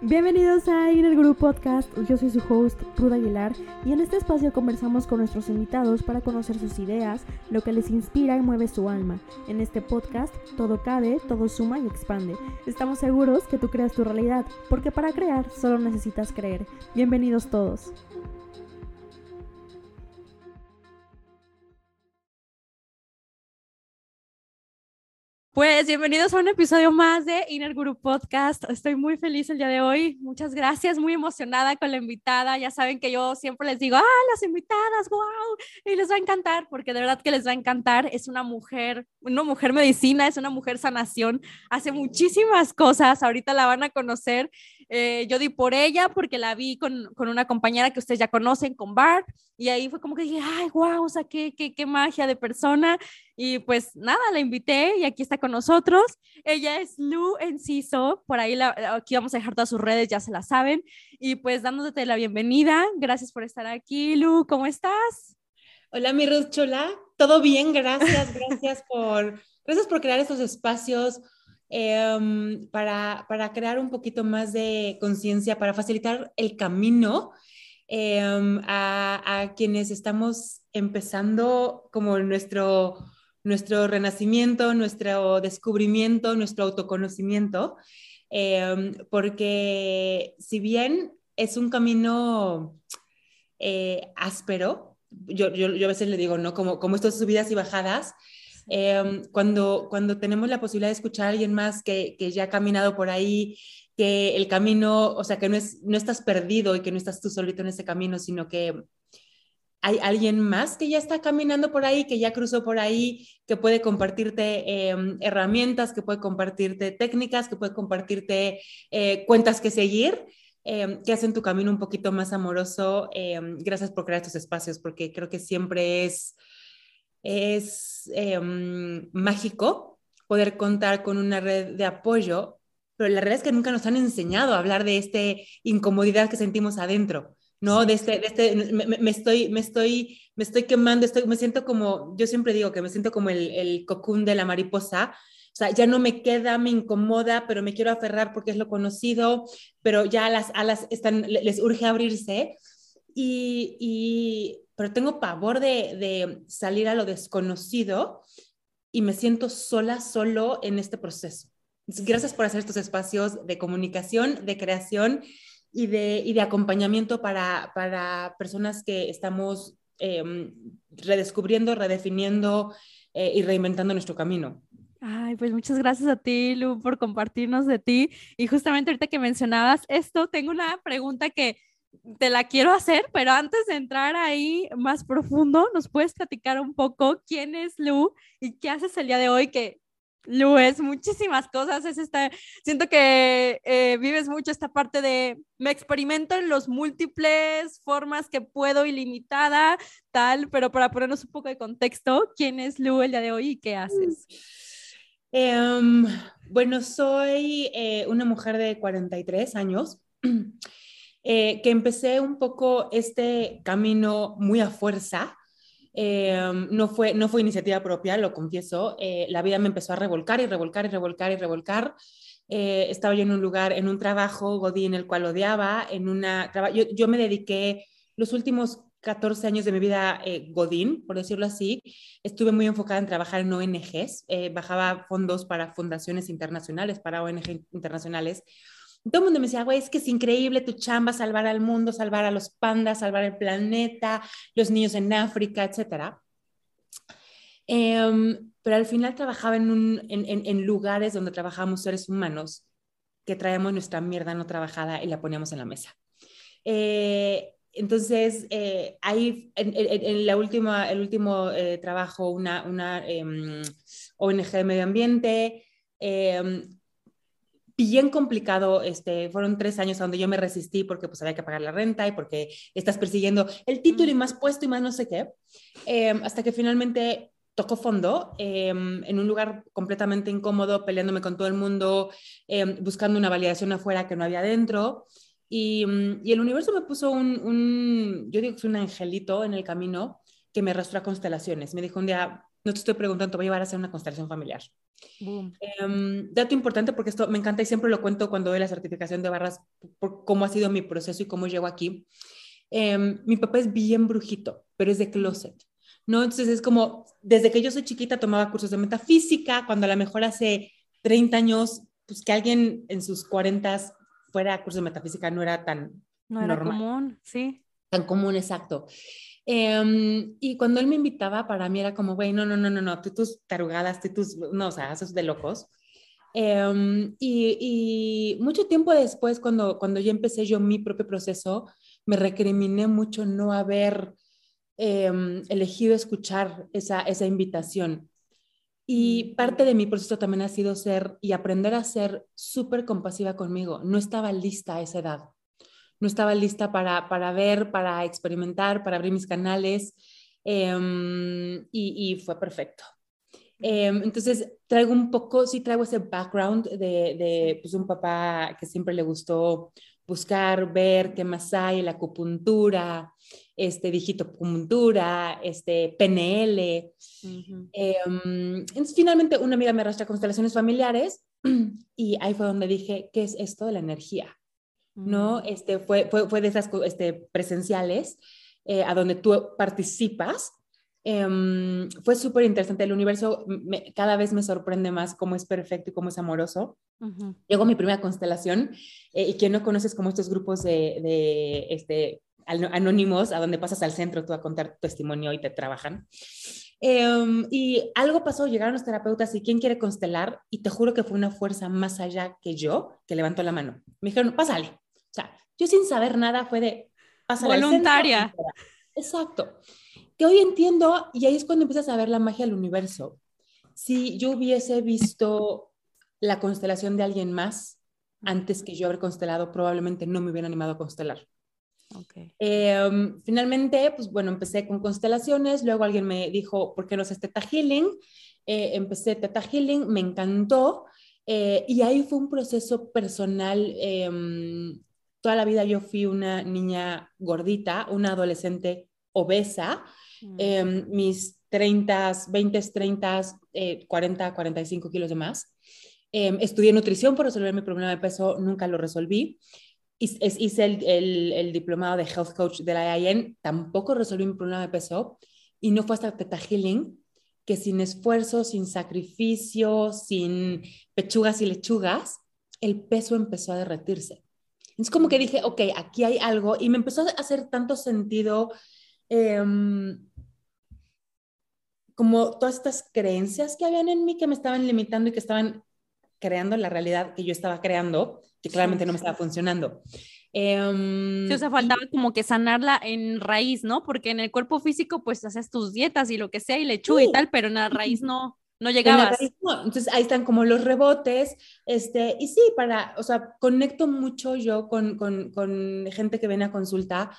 Bienvenidos a Inner Group Podcast, yo soy su host, Ruda Aguilar, y en este espacio conversamos con nuestros invitados para conocer sus ideas, lo que les inspira y mueve su alma. En este podcast, todo cabe, todo suma y expande. Estamos seguros que tú creas tu realidad, porque para crear solo necesitas creer. Bienvenidos todos. Pues bienvenidos a un episodio más de Inner Guru Podcast. Estoy muy feliz el día de hoy. Muchas gracias, muy emocionada con la invitada. Ya saben que yo siempre les digo, ah, las invitadas, wow, y les va a encantar, porque de verdad que les va a encantar. Es una mujer, una mujer medicina, es una mujer sanación, hace muchísimas cosas. Ahorita la van a conocer. Eh, yo di por ella porque la vi con, con, una compañera que ustedes ya conocen, con Bart, y ahí fue como que dije, ay, wow, o sea, qué, qué, qué magia de persona. Y pues nada, la invité y aquí está con nosotros. Ella es Lu Enciso, por ahí aquí vamos a dejar todas sus redes, ya se la saben. Y pues dándote la bienvenida, gracias por estar aquí, Lu, ¿cómo estás? Hola, mi Ruth Chola, todo bien, gracias, gracias por, gracias por crear estos espacios em, para, para crear un poquito más de conciencia, para facilitar el camino em, a, a, quienes estamos empezando como nuestro nuestro renacimiento, nuestro descubrimiento, nuestro autoconocimiento, em, porque si bien es un camino eh, áspero, yo, yo, yo, a veces le digo, ¿no? Como, como estas subidas y bajadas, em, cuando, cuando tenemos la posibilidad de escuchar a alguien más que, que, ya ha caminado por ahí, que el camino, o sea, que no, es, no estás perdido y que no estás tú solito en ese camino, sino que hay alguien más que ya está caminando por ahí, que ya cruzó por ahí, que puede compartirte em, herramientas, que puede compartirte técnicas, que puede compartirte eh, cuentas que seguir, em, que hacen tu camino un poquito más amoroso. Em, gracias por crear estos espacios, porque creo que siempre es, es mágico poder contar con una red de apoyo, pero la realidad es que nunca nos han enseñado a hablar de esta incomodidad que sentimos adentro. ¿No? De este, de este me, estoy, me, estoy, me estoy quemando, estoy, me siento como, yo siempre digo que me siento como el, el cocún de la mariposa, o sea, ya no me queda, me incomoda, pero me quiero aferrar porque es lo conocido, pero ya las alas están, les urge abrirse. Y, y pero tengo pavor de, de, salir a lo desconocido y me siento sola, solo en este proceso. Gracias por hacer estos espacios de comunicación, de creación y de, y de acompañamiento para, para, personas que estamos eh, redescubriendo, redefiniendo eh, y reinventando nuestro camino. Ay, pues muchas gracias a ti, Lu, por compartirnos de ti. Y justamente ahorita que mencionabas esto, tengo una pregunta que te la quiero hacer, pero antes de entrar ahí más profundo, ¿nos puedes platicar un poco quién es Lu y qué haces el día de hoy que Lu, es muchísimas cosas, es esta, siento que eh, vives mucho esta parte de, me experimento en los múltiples formas que puedo ilimitada, tal, pero para ponernos un poco de contexto, ¿quién es Lu el día de hoy y qué haces? Um, bueno, soy eh, una mujer de 43 años. Eh, que empecé un poco este camino muy a fuerza, Em, no, fue, no fue iniciativa propia, lo confieso. Eh, la vida me empezó a revolcar y revolcar y revolcar y revolcar. Eh, estaba yo en un lugar, en un trabajo, Godín, el cual odiaba. En una, yo, yo me dediqué los últimos 14 años de mi vida eh, Godín, por decirlo así, estuve muy enfocada en trabajar en ONGs, bajaba fondos para fundaciones internacionales, para ONG internacionales, todo el mundo me decía, güey, es que es increíble tu chamba, salvar al mundo, salvar a los pandas, salvar el planeta, los niños en África, etc. Em, pero al final trabajaba en, lugares donde trabajábamos seres humanos que traíamos nuestra mierda no trabajada y la poníamos en la mesa. Eh, entonces, eh, ahí en, la última, el último eh, trabajo, una, una em, ONG de medio ambiente, eh, bien complicado, este, fueron tres años donde yo me resistí porque pues había que pagar la renta y porque estás persiguiendo el título y más puesto y más no sé qué, em, hasta que finalmente tocó fondo em, en un lugar completamente incómodo, peleándome con todo el mundo, em, buscando una validación afuera que no había dentro. Y, mm, y el universo me puso un, un, yo digo que es un angelito en el camino que me arrastró a constelaciones. Me dijo un día, no te estoy preguntando, te voy a llevar a hacer una constelación familiar. Em, dato importante porque esto me encanta y siempre lo cuento cuando doy la certificación de barras, por cómo ha sido mi proceso y cómo llego aquí. Em, mi papá es bien brujito, pero es de closet. ¿no? Entonces es como, desde que yo soy chiquita tomaba cursos de metafísica, cuando a lo mejor hace 30 años, pues que alguien en sus 40 fuera a curso de metafísica no era tan no era común, sí. Tan común, exacto. Em, y cuando él me invitaba, para mí era como, güey, no, no, no, no, no, tú tus tarugadas, tú tus, no, o sea, eso es de locos. Em, y, y, mucho tiempo después, cuando, cuando yo empecé yo mi propio proceso, me recriminé mucho no haber em, elegido escuchar esa, esa invitación. Y parte de mi proceso también ha sido ser y aprender a ser súper compasiva conmigo. No estaba lista a esa edad no estaba lista para, para ver, para experimentar, para abrir mis canales em, y, fue perfecto. Em, entonces, traigo un poco, sí traigo ese background de, de pues, un papá que siempre le gustó buscar, ver qué más hay, la acupuntura, este, digitopuntura, este, PNL. Em, entonces, finalmente, una amiga me arrastra a constelaciones familiares y ahí fue donde dije, ¿qué es esto de la energía? ¿No? Mm. Este, fue, fue, fue de esas este, presenciales eh, a donde tú participas. Em, fue súper interesante. El universo cada vez me sorprende más cómo es perfecto y cómo es amoroso. Llegó mi primera constelación eh, y quien no conoces como estos grupos de, de este, anónimos a donde pasas al centro tú a contar tu testimonio y te trabajan. Em, y algo pasó, llegaron los terapeutas y quién quiere constelar y te juro que fue una fuerza más allá que yo que levantó la mano. Me dijeron, pásale. O sea, yo sin saber nada fue de Voluntaria. Exacto. Que hoy entiendo, y ahí es cuando empiezas a ver la magia del universo. Si yo hubiese visto la constelación de alguien más antes que yo haber constelado, probablemente no me hubiera animado a constelar. Okay. Em, finalmente, pues bueno, empecé con constelaciones, luego alguien me dijo, ¿por qué no haces Teta Healing? Eh, empecé Teta Healing, me encantó, eh, y ahí fue un proceso personal eh, Toda la vida yo fui una niña gordita, una adolescente obesa. Mm. Em, mis 30, 20, 30, 40, 45 kilos de más. Em, estudié nutrición por resolver mi problema de peso, nunca lo resolví. Hice el, el, el, diplomado de Health Coach de la IAN, tampoco resolví mi problema de peso. Y no fue hasta Teta Healing que sin esfuerzo, sin sacrificio, sin pechugas y lechugas, el peso empezó a derretirse. Es como que dije, ok, aquí hay algo y me empezó a hacer tanto sentido em, como todas estas creencias que habían en mí que me estaban limitando y que estaban creando la realidad que yo estaba creando, que claramente no me estaba funcionando. Eh, sí, o sea, faltaba como que sanarla en raíz, ¿no? Porque en el cuerpo físico, pues haces tus dietas y lo que sea, y lechuga y tal, pero en la raíz no. No llegabas. Entonces ahí están como los rebotes, este, y sí, para, o sea, conecto mucho yo con, con, con gente que viene a consulta,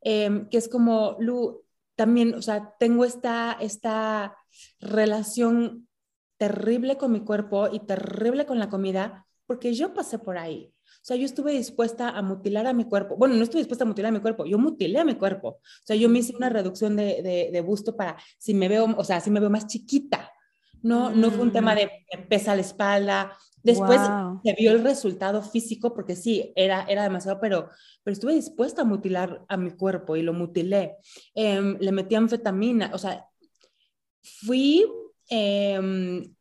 em, que es como, Lu, también, o sea, tengo esta, esta relación terrible con mi cuerpo y terrible con la comida, porque yo pasé por ahí. O sea, yo estuve dispuesta a mutilar a mi cuerpo. Bueno, no estuve dispuesta a mutilar a mi cuerpo, yo mutilé a mi cuerpo. O sea, yo me hice una reducción de, de, de busto para si me veo, o sea, si me veo más chiquita. No, no fue un tema mm. de pesa la espalda. Después se vio el resultado físico porque sí, era, era demasiado, pero, pero estuve dispuesta a mutilar a mi cuerpo y lo mutilé. Em, le metí anfetamina, o sea, fui em,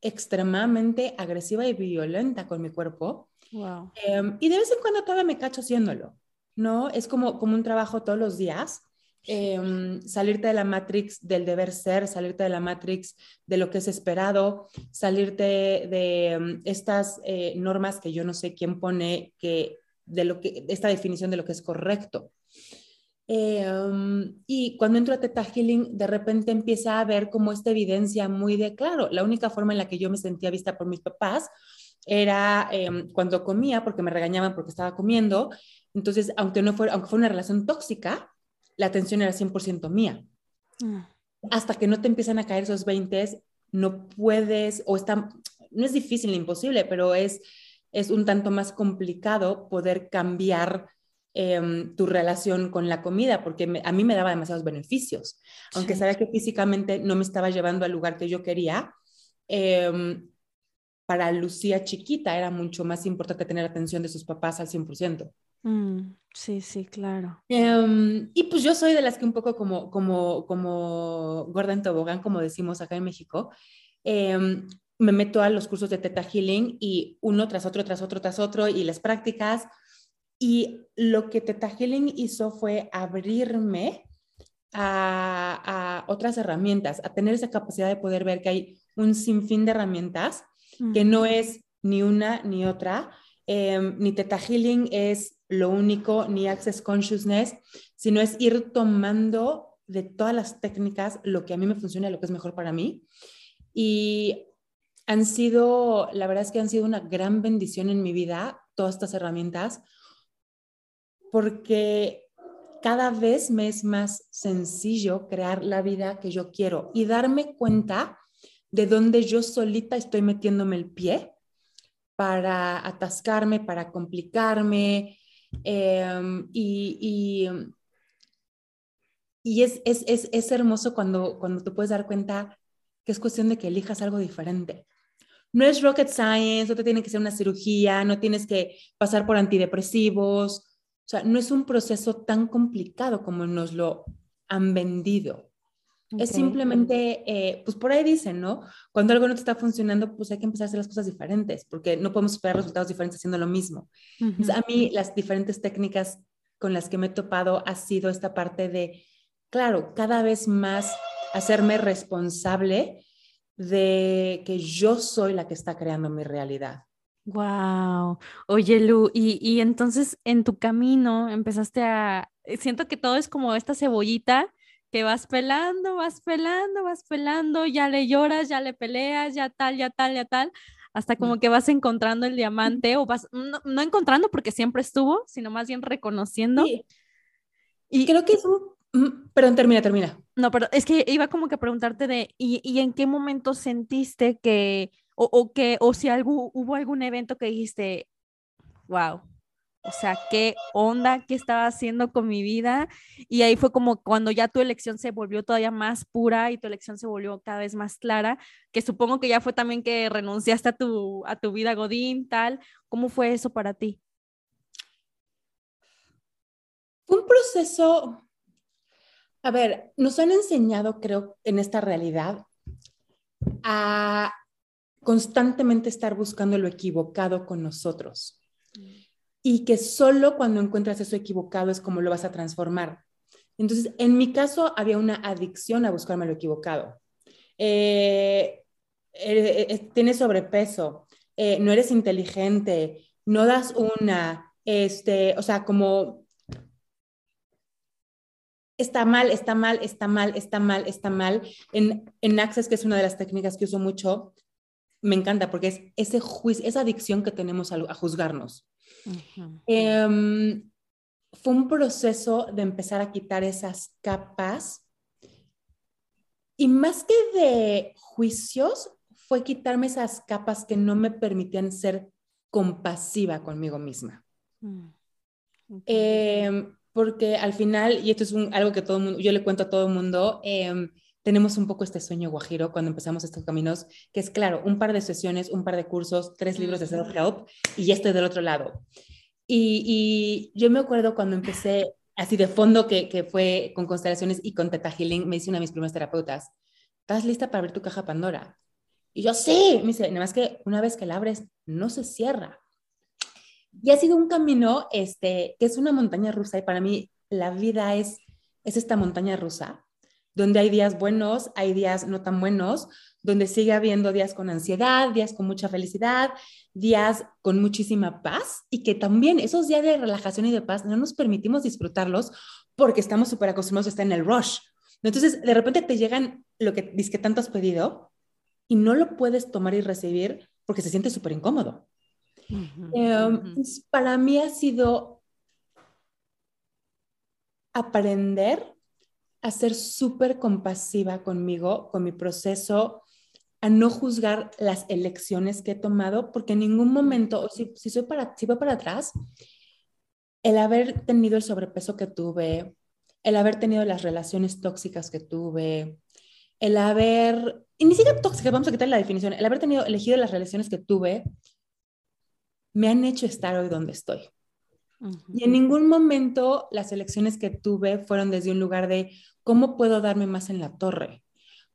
extremadamente agresiva y violenta con mi cuerpo. Em, y de vez en cuando todavía me cacho haciéndolo, ¿no? Es como, como un trabajo todos los días Em, salirte de la matrix del deber ser, salirte de la matrix de lo que es esperado, salirte de, em, estas eh, normas que yo no sé quién pone, que de lo que, esta definición de lo que es correcto. Em, y cuando entro a Teta Healing, de repente empieza a ver como esta evidencia muy de claro, la única forma en la que yo me sentía vista por mis papás era cuando comía, porque me regañaban porque estaba comiendo. Entonces, aunque no fuera, aunque fue una relación tóxica, la atención era 100% mía. Mm. Hasta que no te empiezan a caer esos 20, no puedes, o está, no es difícil, imposible, pero es, es un tanto más complicado poder cambiar em, tu relación con la comida, porque a mí me daba demasiados beneficios. Aunque sabía que físicamente no me estaba llevando al lugar que yo quería, em, para Lucía chiquita era mucho más importante tener atención de sus papás al 100%. Mm, sí, sí, claro. Em, y pues yo soy de las que un poco como, como, como gorda en tobogán, como decimos acá en México, em, me meto a los cursos de Teta Healing y uno tras otro, tras otro, tras otro, y las prácticas. Y lo que Teta Healing hizo fue abrirme a, a otras herramientas, a tener esa capacidad de poder ver que hay un sinfín de herramientas que no es ni una ni otra, em, ni Teta Healing es lo único, ni Access Consciousness, sino es ir tomando de todas las técnicas lo que a mí me funciona, lo que es mejor para mí. Y han sido, la verdad es que han sido una gran bendición en mi vida, todas estas herramientas, porque cada vez me es más sencillo crear la vida que yo quiero y darme cuenta de donde yo solita estoy metiéndome el pie para atascarme, para complicarme. Em, y, y, es, es, es, es, hermoso cuando, cuando te puedes dar cuenta que es cuestión de que elijas algo diferente. No es rocket science, no te tiene que ser una cirugía, no tienes que pasar por antidepresivos. O sea, no es un proceso tan complicado como nos lo han vendido. Es simplemente, eh, pues por ahí dicen, ¿no? Cuando algo no te está funcionando, pues hay que empezar a hacer las cosas diferentes, porque no podemos esperar resultados diferentes haciendo lo mismo. a mí las diferentes técnicas con las que me he topado ha sido esta parte de, claro, cada vez más hacerme responsable de que yo soy la que está creando mi realidad. Wow. Oye, Lu, y, y entonces en tu camino empezaste a, siento que todo es como esta cebollita que vas pelando, vas pelando, vas pelando, ya le lloras, ya le peleas, ya tal, ya tal, ya tal, hasta como que vas encontrando el diamante o vas, no, encontrando porque siempre estuvo, sino más bien reconociendo. Y creo que es un... Mm, perdón, termina, termina. No, pero es que iba como que a preguntarte de, ¿y, y en qué momento sentiste que, o, o que, o si algo, hubo algún evento que dijiste, wow, o sea, qué onda, qué estaba haciendo con mi vida. Y ahí fue como cuando ya tu elección se volvió todavía más pura y tu elección se volvió cada vez más clara, que supongo que ya fue también que renunciaste a tu, a tu vida Godín, tal. ¿Cómo fue eso para ti? Fue un proceso, a ver, nos han enseñado, creo, en esta realidad a constantemente estar buscando lo equivocado con nosotros y que solo cuando encuentras eso equivocado es como lo vas a transformar. Entonces, en mi caso había una adicción a buscarme lo equivocado. Eh, eh, eh, tienes sobrepeso, no eres inteligente, no das una, este, o sea, como está mal, está mal, está mal, está mal, está mal. En, en Access, que es una de las técnicas que uso mucho, me encanta porque es ese juicio, esa adicción que tenemos a juzgarnos. Em, fue un proceso de empezar a quitar esas capas. Y más que de juicios, fue quitarme esas capas que no me permitían ser compasiva conmigo misma. Mm, em, porque al final, y esto es algo que todo mundo, yo le cuento a todo el mundo, em, tenemos un poco este sueño guajiro cuando empezamos estos caminos, que es claro, un par de sesiones, un par de cursos, tres libros de self-help y ya estoy del otro lado. Y, yo me acuerdo cuando empecé así de fondo, que, que fue con constelaciones y con Teta Healing, me dice una de mis primeras terapeutas, ¿estás lista para abrir tu caja Pandora? Y yo, sí, me dice, nada más que una vez que la abres, no se cierra. Y ha sido un camino, este, que es una montaña rusa y para mí la vida es, es esta montaña rusa donde hay días buenos, hay días no tan buenos, donde sigue habiendo días con ansiedad, días con mucha felicidad, días con muchísima paz y que también esos días de relajación y de paz no nos permitimos disfrutarlos porque estamos súper acostumbrados a estar en el rush. Entonces, de repente te llegan lo que dices que tanto has pedido y no lo puedes tomar y recibir porque se siente súper incómodo. Em, para mí ha sido aprender a ser súper compasiva conmigo, con mi proceso, a no juzgar las elecciones que he tomado, porque en ningún momento, o si, si, soy para, si voy para atrás, el haber tenido el sobrepeso que tuve, el haber tenido las relaciones tóxicas que tuve, el haber, y ni siquiera tóxicas, vamos a quitar la definición, el haber tenido, elegido las relaciones que tuve, me han hecho estar hoy donde estoy. Y en ningún momento las elecciones que tuve fueron desde un lugar de cómo puedo darme más en la torre,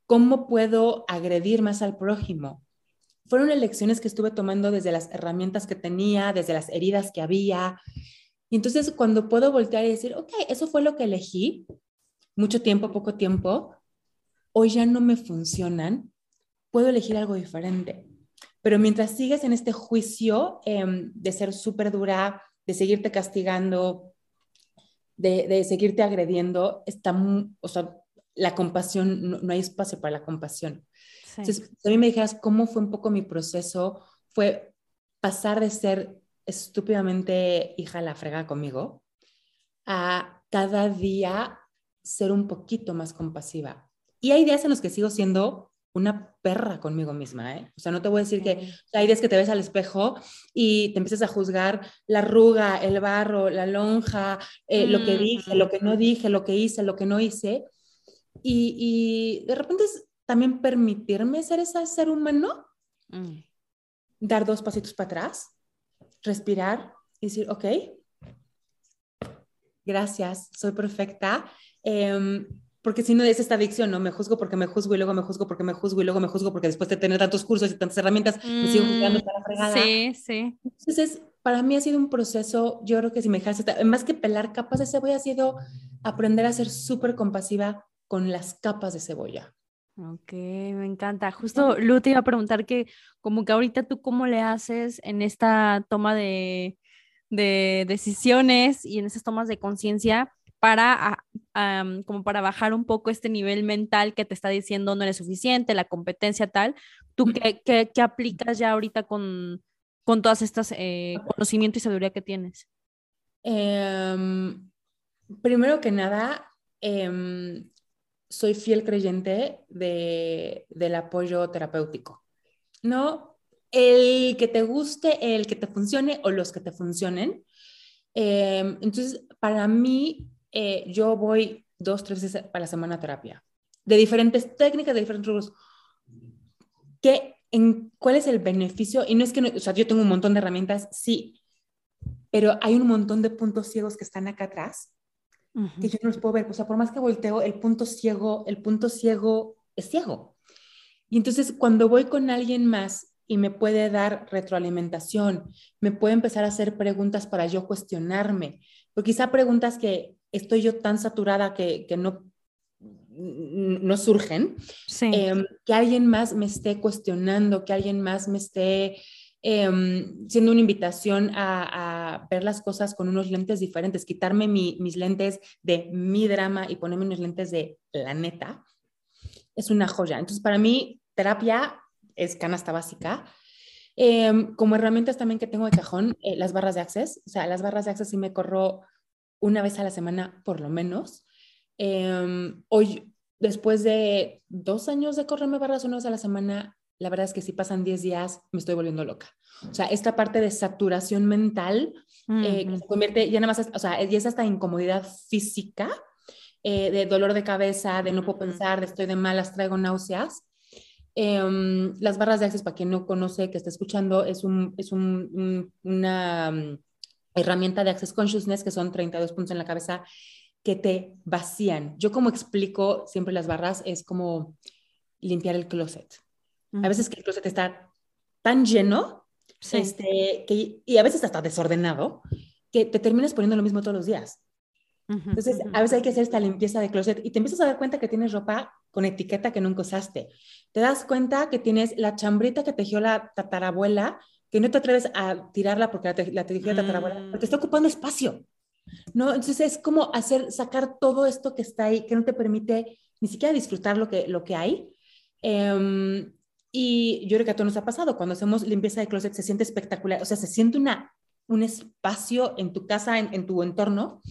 cómo puedo agredir más al prójimo. Fueron elecciones que estuve tomando desde las herramientas que tenía, desde las heridas que había. Y entonces cuando puedo voltear y decir, ok, eso fue lo que elegí, mucho tiempo, poco tiempo, hoy ya no me funcionan, puedo elegir algo diferente. Pero mientras sigues en este juicio em, de ser súper dura, de seguirte castigando, de, seguirte agrediendo, está, o sea, la compasión, no, hay espacio para la compasión. Entonces, a mí me dijeras cómo fue un poco mi proceso, fue pasar de ser estúpidamente hija la frega conmigo a cada día ser un poquito más compasiva. Y hay días en los que sigo siendo una perra conmigo misma, ¿eh? O sea, no te voy a decir que hay días que te ves al espejo y te empiezas a juzgar la arruga, el barro, la lonja, eh, lo que dije, lo que no dije, lo que hice, lo que no hice. Y, de repente es también permitirme ser ese ser humano, mm. dar dos pasitos para atrás, respirar y decir, ok, gracias, soy perfecta. Eh, porque si no es esta adicción, ¿no? Me juzgo porque me juzgo y luego me juzgo porque me juzgo y luego me juzgo porque después de tener tantos cursos y tantas herramientas, me sigo juzgando para la fregada. Sí, sí. Entonces, para mí ha sido un proceso, yo creo que si me dejas, más que pelar capas de cebolla, ha sido aprender a ser súper compasiva con las capas de cebolla. Ok, me encanta. Justo Lu te iba a preguntar que como que ahorita tú cómo le haces en esta toma de, de decisiones y en esas tomas de conciencia para, como para bajar un poco este nivel mental que te está diciendo no eres suficiente, la competencia tal. ¿Tú qué, qué, aplicas ya ahorita con, con todas estas eh, conocimientos y sabiduría que tienes? Em, primero que nada, em, soy fiel creyente de, del apoyo terapéutico. No el que te guste, el que te funcione o los que te funcionen. Em, entonces, para mí, eh, yo voy dos, tres veces a la semana a terapia, de diferentes técnicas, de diferentes rubros. ¿Qué, en, ¿Cuál es el beneficio? Y no es que, o sea, yo tengo un montón de herramientas, sí, pero hay un montón de puntos ciegos que están acá atrás que yo no los puedo ver. O sea, por más que volteo, el punto ciego, el punto ciego es ciego. Y entonces cuando voy con alguien más y me puede dar retroalimentación, me puede empezar a hacer preguntas para yo cuestionarme, porque quizá preguntas que estoy yo tan saturada que, que no, no surgen, em, que alguien más me esté cuestionando, que alguien más me esté em, siendo una invitación a, ver las cosas con unos lentes diferentes, quitarme mis lentes de mi drama y ponerme unos lentes de la neta, es una joya. Entonces, para mí, terapia es canasta básica. Em, como herramientas también que tengo de cajón, eh, las barras de Access. O sea, las barras de Access sí me corro una vez a la semana por lo menos. Em, hoy, después de dos años de correrme barras una vez a la semana, la verdad es que si pasan 10 días me estoy volviendo loca. O sea, esta parte de saturación mental eh, se convierte ya nada más, o sea, y es hasta incomodidad física, eh, de dolor de cabeza, de no puedo pensar, de estoy de malas, traigo náuseas. Em, las barras de Access, para quien no conoce, que está escuchando, es, un, es un, una mm, herramienta de Access Consciousness, que son 32 puntos en la cabeza que te vacían. Yo como explico siempre las barras, es como limpiar el closet. A veces que el closet está tan lleno este, que, y a veces está desordenado que te terminas poniendo lo mismo todos los días. Entonces, a veces hay que hacer esta limpieza de closet y te empiezas a dar cuenta que tienes ropa con etiqueta que nunca usaste. Te das cuenta que tienes la chambrita que tejió la tatarabuela que no te atreves a tirarla porque la, te, la tejió la tatarabuela, mm. porque está ocupando espacio. ¿no? Entonces es como hacer, sacar todo esto que está ahí, que no te permite ni siquiera disfrutar lo que, lo que hay. Em, y yo creo que a todos nos ha pasado, cuando hacemos limpieza de closet se siente espectacular, o sea, se siente una, un espacio en tu casa, en, en tu entorno,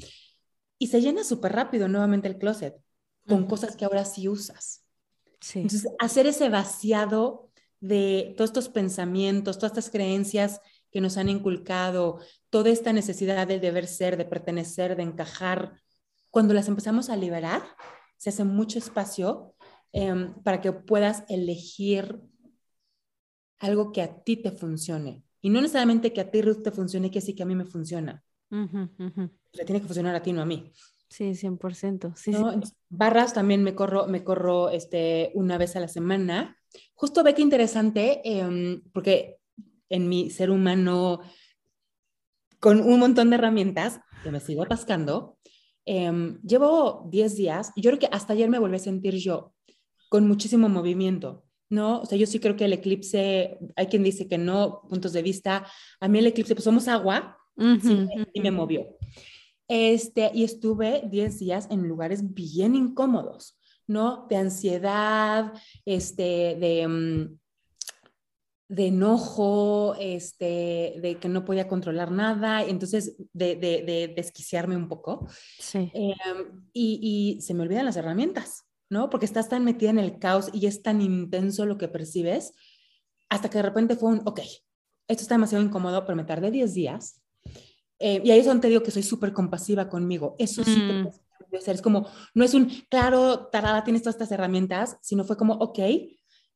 y se llena súper rápido nuevamente el closet con cosas que ahora sí usas. Sí. Entonces, hacer ese vaciado de todos estos pensamientos, todas estas creencias que nos han inculcado, toda esta necesidad de deber ser, de pertenecer, de encajar, cuando las empezamos a liberar, se hace mucho espacio em, para que puedas elegir algo que a ti te funcione. Y no necesariamente que a ti, Ruth, te funcione, que sí que a mí me funciona. Le tiene que funcionar a ti, no a mí. Sí, 100%. Sí, Barras también me corro, me corro este, una vez a la semana. Justo ve que interesante, em, porque en mi ser humano, con un montón de herramientas que me sigo atascando, em, llevo 10 días, yo creo que hasta ayer me volví a sentir yo con muchísimo movimiento. ¿no? O sea, yo sí creo que el eclipse, hay quien dice que no, puntos de vista, a mí el eclipse, pues somos agua, y me movió. Este, y estuve 10 días en lugares bien incómodos, ¿no? De ansiedad, este, de, mm, de enojo, este, de que no podía controlar nada, entonces de, de, de desquiciarme un poco. Sí. Em, y, y se me olvidan las herramientas, ¿no? Porque estás tan metida en el caos y es tan intenso lo que percibes, hasta que de repente fue un, ok, esto está demasiado incómodo, pero me tardé 10 días eh, y ahí es donde te digo que soy súper compasiva conmigo. Eso sí mm. Es como, no es un, claro, tarada, tienes todas estas herramientas, sino fue como, ok,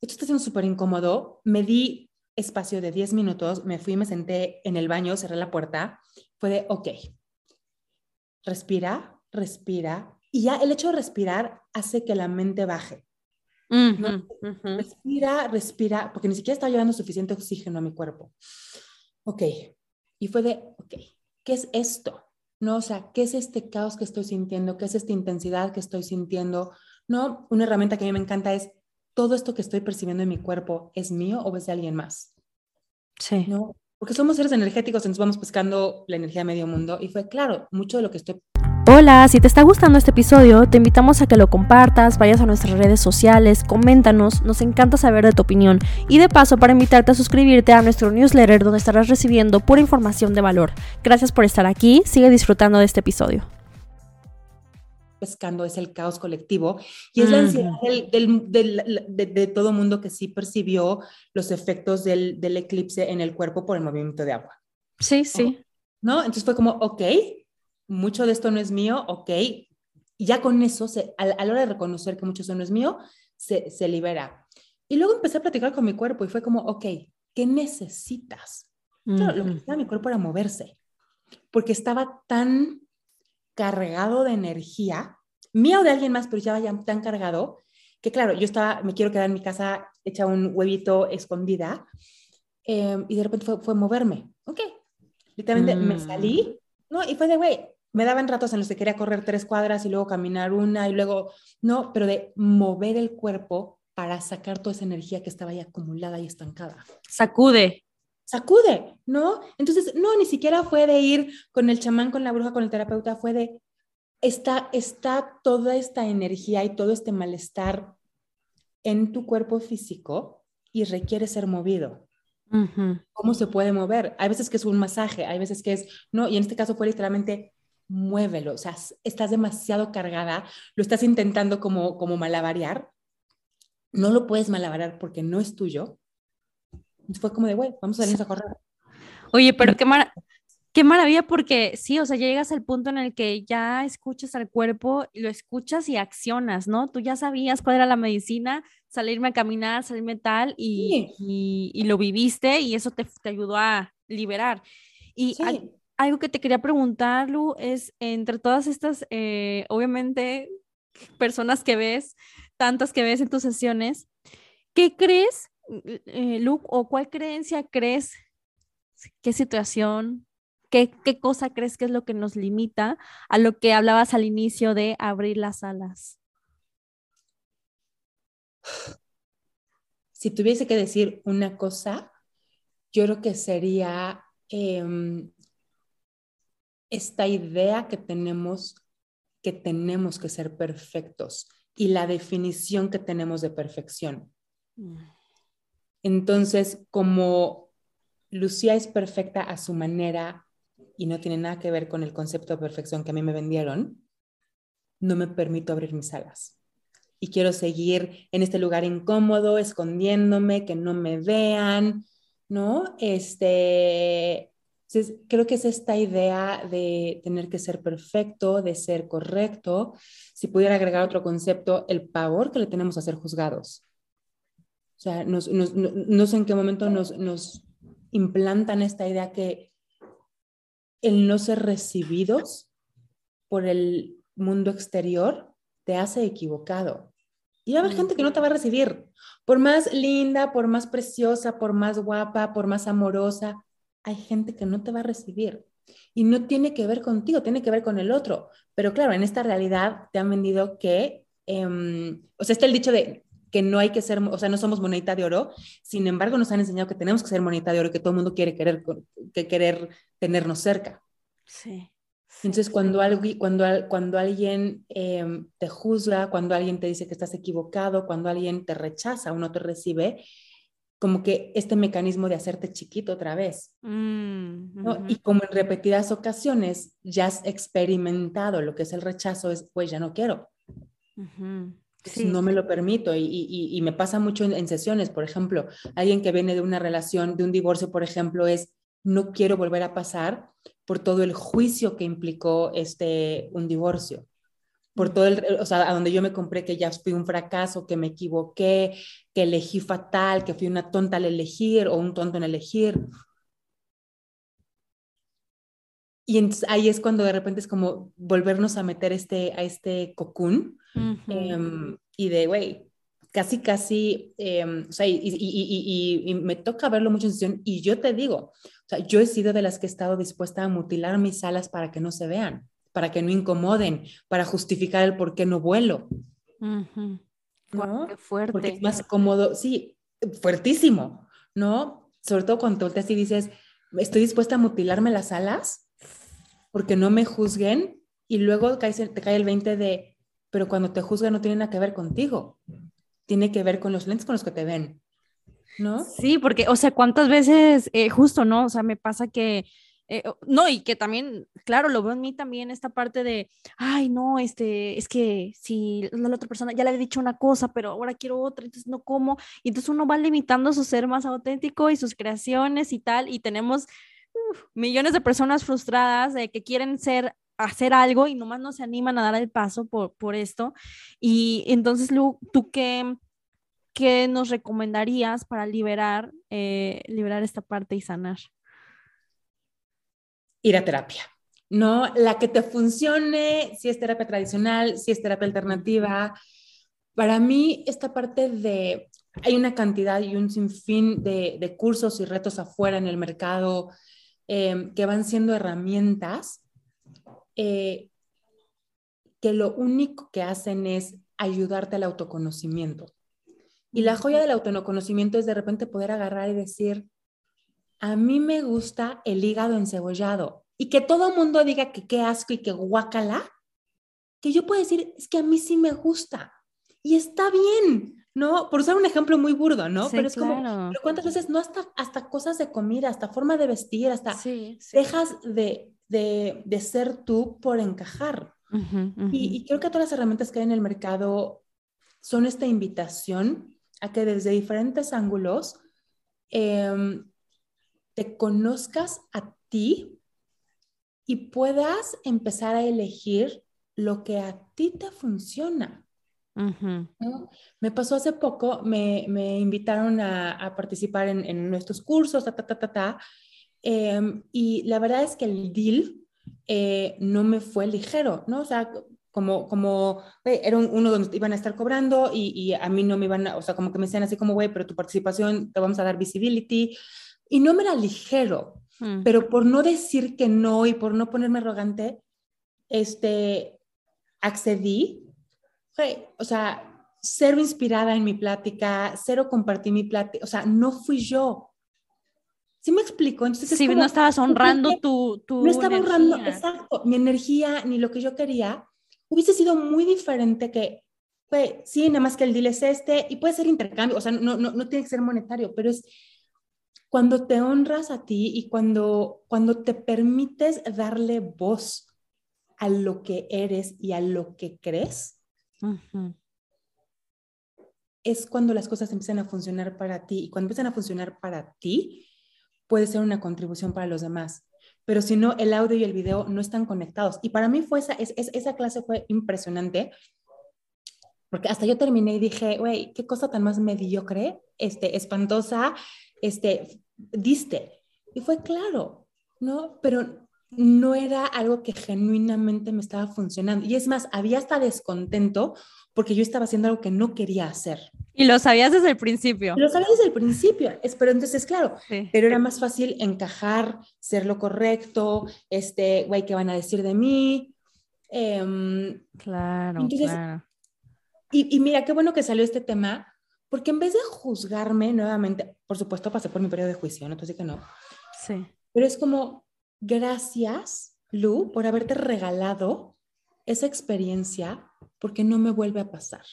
esto está siendo súper incómodo. Me di espacio de 10 minutos, me fui, me senté en el baño, cerré la puerta. Fue de, ok, respira, respira. Y ya el hecho de respirar hace que la mente baje. Respira, respira, porque ni siquiera estaba llevando suficiente oxígeno a mi cuerpo. Ok. Y fue de, ok, ¿qué es esto? ¿No? O sea, ¿qué es este caos que estoy sintiendo? ¿Qué es esta intensidad que estoy sintiendo? ¿No? Una herramienta que a mí me encanta es, ¿todo esto que estoy percibiendo en mi cuerpo es mío o es de alguien más? Sí. ¿No? Porque somos seres energéticos, entonces vamos buscando la energía de medio mundo. Y fue claro, mucho de lo que estoy Hola, si te está gustando este episodio, te invitamos a que lo compartas, vayas a nuestras redes sociales, coméntanos, nos encanta saber de tu opinión y de paso para invitarte a suscribirte a nuestro newsletter donde estarás recibiendo pura información de valor. Gracias por estar aquí, sigue disfrutando de este episodio. Pescando es el caos colectivo y es la ansiedad de, todo mundo que sí percibió los efectos del, del eclipse en el cuerpo por el movimiento de agua. Sí, sí. ¿No? Entonces fue como, ok, mucho de esto no es mío, ok, y ya con eso, se, a, la hora de reconocer que mucho de esto no es mío, se, se libera. Y luego empecé a platicar con mi cuerpo y fue como, ok, ¿qué necesitas? Claro, lo que necesitaba mi cuerpo era moverse, porque estaba tan cargado de energía, mía o de alguien más, pero ya ya tan cargado, que claro, yo estaba, me quiero quedar en mi casa hecha un huevito escondida, em, y de repente fue, fue moverme, ok, literalmente me mm. salí, ¿no? Y fue de, güey, me daban ratos en los que quería correr tres cuadras y luego caminar una y luego, no, pero de mover el cuerpo para sacar toda esa energía que estaba ahí acumulada y estancada. Sacude. Sacude, ¿no? Entonces, no, ni siquiera fue de ir con el chamán, con la bruja, con el terapeuta, fue de, está, está toda esta energía y todo este malestar en tu cuerpo físico y requiere ser movido. ¿Cómo se puede mover? Hay veces que es un masaje, hay veces que es, no, y en este caso fue literalmente muévelo, o sea, estás demasiado cargada, lo estás intentando como, como malabarear, no lo puedes malabarear porque no es tuyo. fue como de, güey, vamos a salir a correr. Oye, pero qué, qué maravilla porque sí, o sea, llegas al punto en el que ya escuchas al cuerpo, lo escuchas y accionas, ¿no? Tú ya sabías cuál era la medicina, salirme a caminar, salirme tal, y, y, lo viviste y eso te, te ayudó a liberar. Y algo que te quería preguntar, Lu, es entre todas estas, eh, obviamente, personas que ves, tantas que ves en tus sesiones, ¿qué crees, eh, Lu, o cuál creencia crees, qué situación, qué, qué cosa crees que es lo que nos limita a lo que hablabas al inicio de abrir las alas? Si tuviese que decir una cosa, yo creo que sería em, esta idea que tenemos que tenemos que ser perfectos y la definición que tenemos de perfección. Mm. Entonces, como Lucía es perfecta a su manera y no tiene nada que ver con el concepto de perfección que a mí me vendieron, no me permito abrir mis alas. Y quiero seguir en este lugar incómodo, escondiéndome, que no me vean, ¿no? Este, creo que es esta idea de tener que ser perfecto, de ser correcto. Si pudiera agregar otro concepto, el pavor que le tenemos a ser juzgados. O sea, no, sé en qué momento nos, nos implantan esta idea que el no ser recibidos por el mundo exterior te hace equivocado. Y va a haber gente que no te va a recibir. Por más linda, por más preciosa, por más guapa, por más amorosa, hay gente que no te va a recibir. Y no tiene que ver contigo, tiene que ver con el otro. Pero claro, en esta realidad te han vendido que, em, o sea, está el dicho de que no hay que ser, o sea, no somos monedita de oro. Sin embargo, nos han enseñado que tenemos que ser monedita de oro, que todo el mundo quiere querer, que querer tenernos cerca. Sí. Entonces, cuando, cuando, cuando alguien te juzga, cuando alguien te dice que estás equivocado, cuando alguien te rechaza o no te recibe, como que este mecanismo de hacerte chiquito otra vez. Mm, y como en repetidas ocasiones ya has experimentado lo que es el rechazo, es, pues ya no quiero. No me lo permito. Y, me pasa mucho en, sesiones, por ejemplo, alguien que viene de una relación, de un divorcio, por ejemplo, es, no quiero volver a pasar por todo el juicio que implicó este, un divorcio, por todo el, o sea, a donde yo me compré que ya fui un fracaso, que me equivoqué, que elegí fatal, que fui una tonta al elegir o un tonto en elegir. Y entonces ahí es cuando de repente es como volvernos a meter este, a este cocún em, y de, güey, casi, casi, em, o sea, y, y, y, y, me toca verlo mucho en sesión y yo te digo, o sea, yo he sido de las que he estado dispuesta a mutilar mis alas para que no se vean, para que no incomoden, para justificar el por qué no vuelo. ¿no? Qué fuerte. Porque es más cómodo, sí, fuertísimo, ¿no? Sobre todo cuando volteas y dices, estoy dispuesta a mutilarme las alas porque no me juzguen y luego te cae el 20 de, pero cuando te juzgan no tiene nada que ver contigo, tiene que ver con los lentes con los que te ven. ¿no? Sí, porque, o sea, cuántas veces, eh, justo, ¿no? O sea, me pasa que, eh, no, y que también, claro, lo veo en mí también esta parte de, ay, no, este, es que si la otra persona ya le había dicho una cosa, pero ahora quiero otra, entonces no como, y entonces uno va limitando su ser más auténtico y sus creaciones y tal, y tenemos millones de personas frustradas de que quieren hacer algo y nomás no se animan a dar el paso por, por esto. Y entonces, Lu, ¿tú qué, ¿qué nos recomendarías para liberar, eh, liberar esta parte y sanar? Ir a terapia. No, la que te funcione, si es terapia tradicional, si es terapia alternativa. Para mí, esta parte de, hay una cantidad y un sinfín de, de cursos y retos afuera en el mercado eh, que van siendo herramientas eh, que lo único que hacen es ayudarte al autoconocimiento. Y la joya del autoconocimiento es de repente poder agarrar y decir, a mí me gusta el hígado encebollado y que todo mundo diga que qué asco y que guácala, que yo puedo decir, es que a mí sí me gusta y está bien, ¿no? Por usar un ejemplo muy burdo, ¿no? pero es como, pero ¿cuántas veces no hasta, hasta cosas de comida, hasta forma de vestir, hasta dejas de, de, de, ser tú por encajar? Y, y, creo que todas las herramientas que hay en el mercado son esta invitación a que desde diferentes ángulos em, te conozcas a ti y puedas empezar a elegir lo que a ti te funciona. Me pasó hace poco, me, me invitaron a, a participar en, en, nuestros cursos, ta, ta, ta, ta, ta em, y la verdad es que el deal eh, no me fue ligero, ¿no? O sea, como, como, era uno donde iban a estar cobrando y, y, a mí no me iban, a, o sea, como que me decían así como, güey, pero tu participación te vamos a dar visibility. Y no me era ligero, mm. pero por no decir que no y por no ponerme arrogante, este, accedí. o sea, cero inspirada en mi plática, cero compartí mi plática, o sea, no fui yo. ¿Sí me explico? Entonces, sí, no estabas honrando tu, tu No estaba honrando, exacto, mi energía ni lo que yo quería hubiese sido muy diferente que, pues, sí, nada más que el deal es este, y puede ser intercambio, o sea, no, no, no tiene que ser monetario, pero es cuando te honras a ti y cuando, cuando te permites darle voz a lo que eres y a lo que crees, es cuando las cosas empiezan a funcionar para ti. Y cuando empiezan a funcionar para ti, puede ser una contribución para los demás. Pero si no, el audio y el video no están conectados. Y para mí fue esa, es, esa clase fue impresionante, porque hasta yo terminé y dije, güey, qué cosa tan más mediocre, este, espantosa, este, diste. Y fue claro, ¿no? Pero no era algo que genuinamente me estaba funcionando. Y es más, había hasta descontento porque yo estaba haciendo algo que no quería hacer. Y lo sabías desde el principio. Lo sabías desde el principio, pero entonces, claro, pero era más fácil encajar, ser lo correcto, este, güey, ¿qué van a decir de mí? Em, claro, claro. Y, y mira, qué bueno que salió este tema, porque en vez de juzgarme nuevamente, por supuesto pasé por mi periodo de juicio, no entonces que no. Sí. Pero es como, gracias, Lu, por haberte regalado esa experiencia, porque no me vuelve a pasar.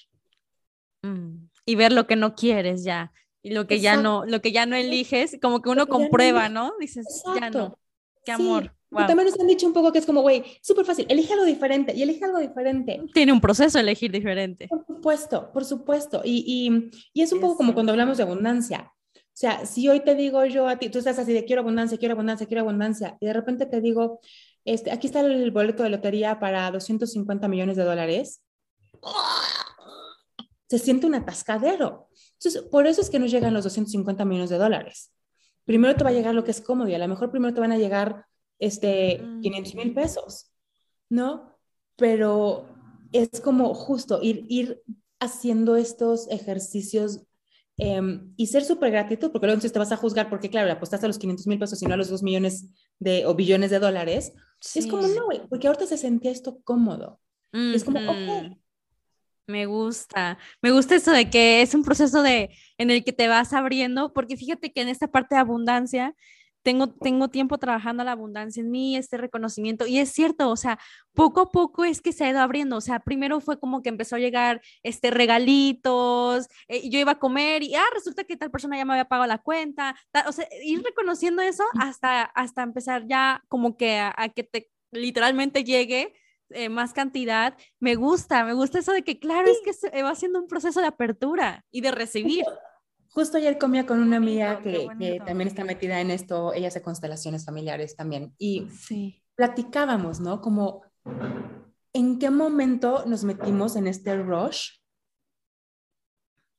Mm, y ver lo que no quieres ya, y lo que ya no, lo que ya no eliges, como que uno comprueba, no, Dices, ya no, qué amor. También nos han dicho un poco que es como, güey, súper fácil, elige algo diferente y elige algo diferente. Tiene un proceso elegir diferente. Por supuesto, por supuesto. Y, y, y es un poco como cuando hablamos de abundancia. O sea, si hoy te digo yo a ti, tú estás así de quiero abundancia, quiero abundancia, quiero abundancia, y de repente te digo, este, aquí está el boleto de lotería para 250 millones de dólares, se siente un atascadero. Entonces, por eso es que no llegan los 250 millones de dólares. Primero te va a llegar lo que es cómodo y a lo mejor primero te van a llegar este, 500 mil pesos, ¿no? Pero es como justo ir, ir haciendo estos ejercicios Em, y ser súper gratitud, porque luego entonces te vas a juzgar porque, claro, le apostaste a los 500 mil pesos y no a los 2 millones de, o billones de dólares. Es como, no, güey, porque ahorita se sentía esto cómodo. Es como, ok. Me gusta, me gusta eso de que es un proceso de, en el que te vas abriendo, porque fíjate que en esta parte de abundancia, tengo, tengo tiempo trabajando la abundancia en mí, este reconocimiento, y es cierto, o sea, poco a poco es que se ha ido abriendo, o sea, primero fue como que empezó a llegar este regalitos, eh, yo iba a comer y, ah, resulta que tal persona ya me había pagado la cuenta, o sea, ir reconociendo eso hasta, hasta empezar ya como que a, que te literalmente llegue eh, más cantidad, me gusta, me gusta eso de que, claro, es que se va haciendo un proceso de apertura y de recibir. Justo ayer comía con una amiga que, también está metida en esto, ella hace constelaciones familiares también, y platicábamos, ¿no? Como, ¿en qué momento nos metimos en este rush?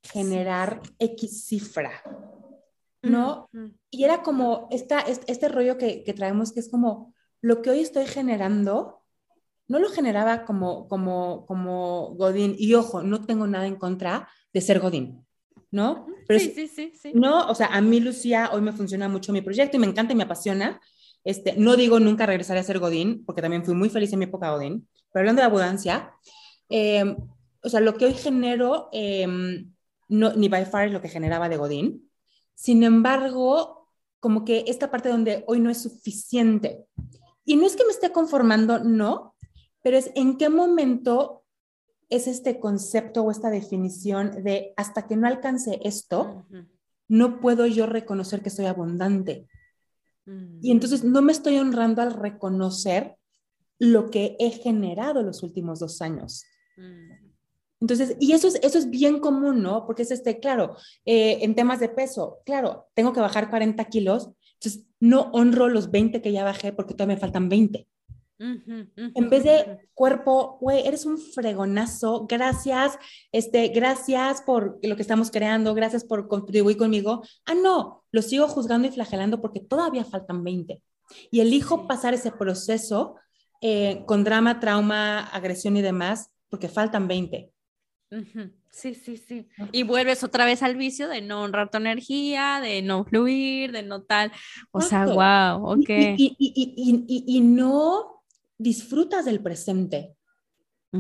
Generar X cifra, ¿no? Y era como esta, este, rollo que, que, traemos, que es como, lo que hoy estoy generando, no lo generaba como, como, como Godín, y ojo, no tengo nada en contra de ser Godín ¿no? Pero sí, sí, sí, sí. No, o sea, a mí, Lucía, hoy me funciona mucho mi proyecto y me encanta y me apasiona. Este, no digo nunca regresaré a ser Godín, porque también fui muy feliz en mi época Godín, pero hablando de abundancia, em, o sea, lo que hoy genero, em, no, ni by far es lo que generaba de Godín. Sin embargo, como que esta parte donde hoy no es suficiente. Y no es que me esté conformando, no, pero es en qué momento es este concepto o esta definición de hasta que no alcance esto, no puedo yo reconocer que soy abundante. Y entonces no me estoy honrando al reconocer lo que he generado los últimos dos años. Entonces, y eso es, eso es bien común, ¿no? Porque es este, claro, eh, en temas de peso, claro, tengo que bajar 40 kilos, entonces no honro los 20 que ya bajé porque todavía me faltan 20 en vez de cuerpo, güey, eres un fregonazo, gracias, este, gracias por lo que estamos creando, gracias por contribuir conmigo. Ah, no, lo sigo juzgando y flagelando porque todavía faltan 20. Y elijo pasar ese proceso eh, con drama, trauma, agresión y demás, porque faltan 20. Sí, sí, sí. Y vuelves otra vez al vicio de no honrar tu energía, de no fluir, de no tal. O sea, wow, ok. Y, y, y, no disfrutas del presente,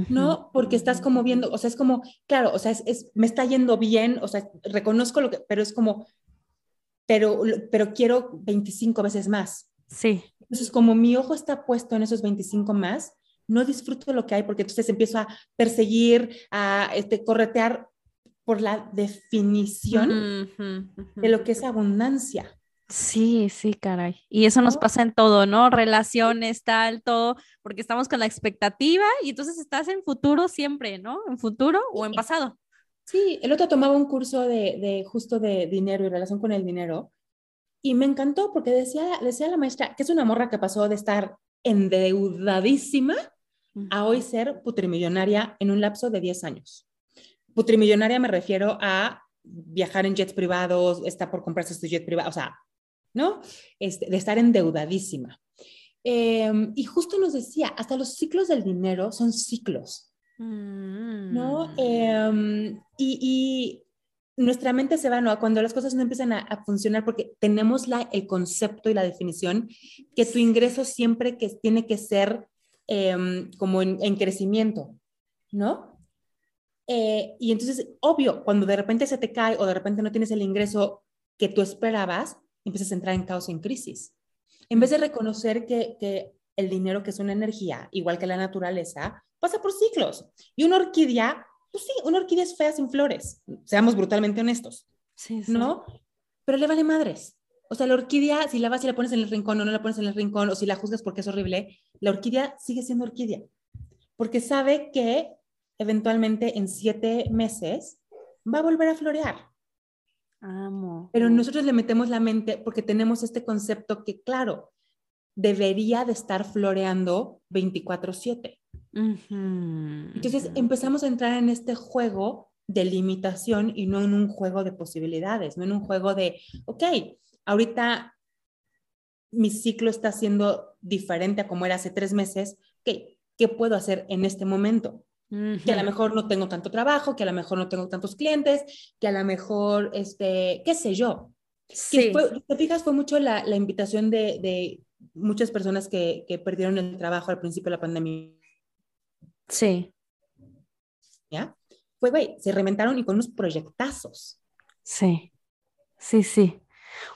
¿no? Porque estás como viendo, o sea, es como, claro, o sea, es, me está yendo bien, o sea, reconozco lo que, pero es como, pero, pero quiero 25 veces más. Sí. Entonces, como mi ojo está puesto en esos 25 más, no disfruto lo que hay porque entonces empiezo a perseguir, a este, corretear por la definición de lo que es abundancia. Sí, sí, caray. Y eso nos pasa en todo, ¿no? Relaciones, tal, todo, porque estamos con la expectativa y entonces estás en futuro siempre, ¿no? En futuro o en pasado. Sí, el otro tomaba un curso de, de justo de dinero y relación con el dinero y me encantó porque decía, decía la maestra que es una morra que pasó de estar endeudadísima a hoy ser putrimillonaria en un lapso de 10 años. Putrimillonaria me refiero a viajar en jets privados, está por comprarse su jet privado, o sea, ¿no? Este, de estar endeudadísima. Em, y justo nos decía, hasta los ciclos del dinero son ciclos, ¿no? Em, y, y, nuestra mente se va, ¿no? Cuando las cosas no empiezan a, a, funcionar, porque tenemos la, el concepto y la definición que tu ingreso siempre que tiene que ser eh, como en, en, crecimiento, ¿no? Eh, y entonces, obvio, cuando de repente se te cae o de repente no tienes el ingreso que tú esperabas, empiezas a entrar en caos y en crisis. En vez de reconocer que, que el dinero, que es una energía, igual que la naturaleza, pasa por ciclos. Y una orquídea, pues sí, una orquídea es fea sin flores, seamos brutalmente honestos, sí, sí. ¿no? Pero le vale madres. O sea, la orquídea, si la vas y la pones en el rincón o no la pones en el rincón, o si la juzgas porque es horrible, la orquídea sigue siendo orquídea. Porque sabe que eventualmente en siete meses va a volver a florear. Amo. Pero nosotros le metemos la mente porque tenemos este concepto que, claro, debería de estar floreando 24/7. Uh -huh. Entonces empezamos a entrar en este juego de limitación y no en un juego de posibilidades, no en un juego de, ok, ahorita mi ciclo está siendo diferente a como era hace tres meses, ¿qué, qué puedo hacer en este momento? Uh -huh. Que a lo mejor no tengo tanto trabajo, que a lo mejor no tengo tantos clientes, que a lo mejor, este, qué sé yo. Sí. Que fue, te fijas, fue mucho la, la invitación de, de, muchas personas que, que perdieron el trabajo al principio de la pandemia. Sí. ¿Ya? Fue, güey, se reventaron y con unos proyectazos. Sí, sí, sí.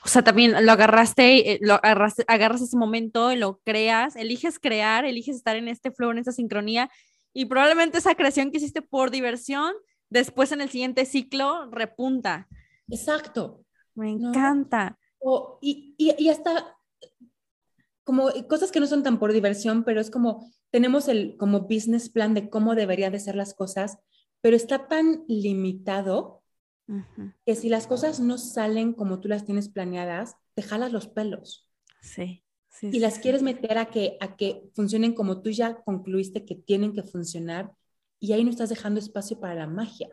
O sea, también lo agarraste, lo agarraste, agarras ese momento, lo creas, eliges crear, eliges estar en este flow, en esta sincronía, y probablemente esa creación que hiciste por diversión, después en el siguiente ciclo repunta. Exacto. Me encanta. ¿No? O, y, y, y, hasta como cosas que no son tan por diversión, pero es como tenemos el como business plan de cómo deberían de ser las cosas, pero está tan limitado uh -huh. que si las cosas no salen como tú las tienes planeadas, te jalas los pelos. Sí. Sí y sí, las sí. quieres meter a que, a que funcionen como tú ya concluiste que tienen que funcionar y ahí no estás dejando espacio para la magia.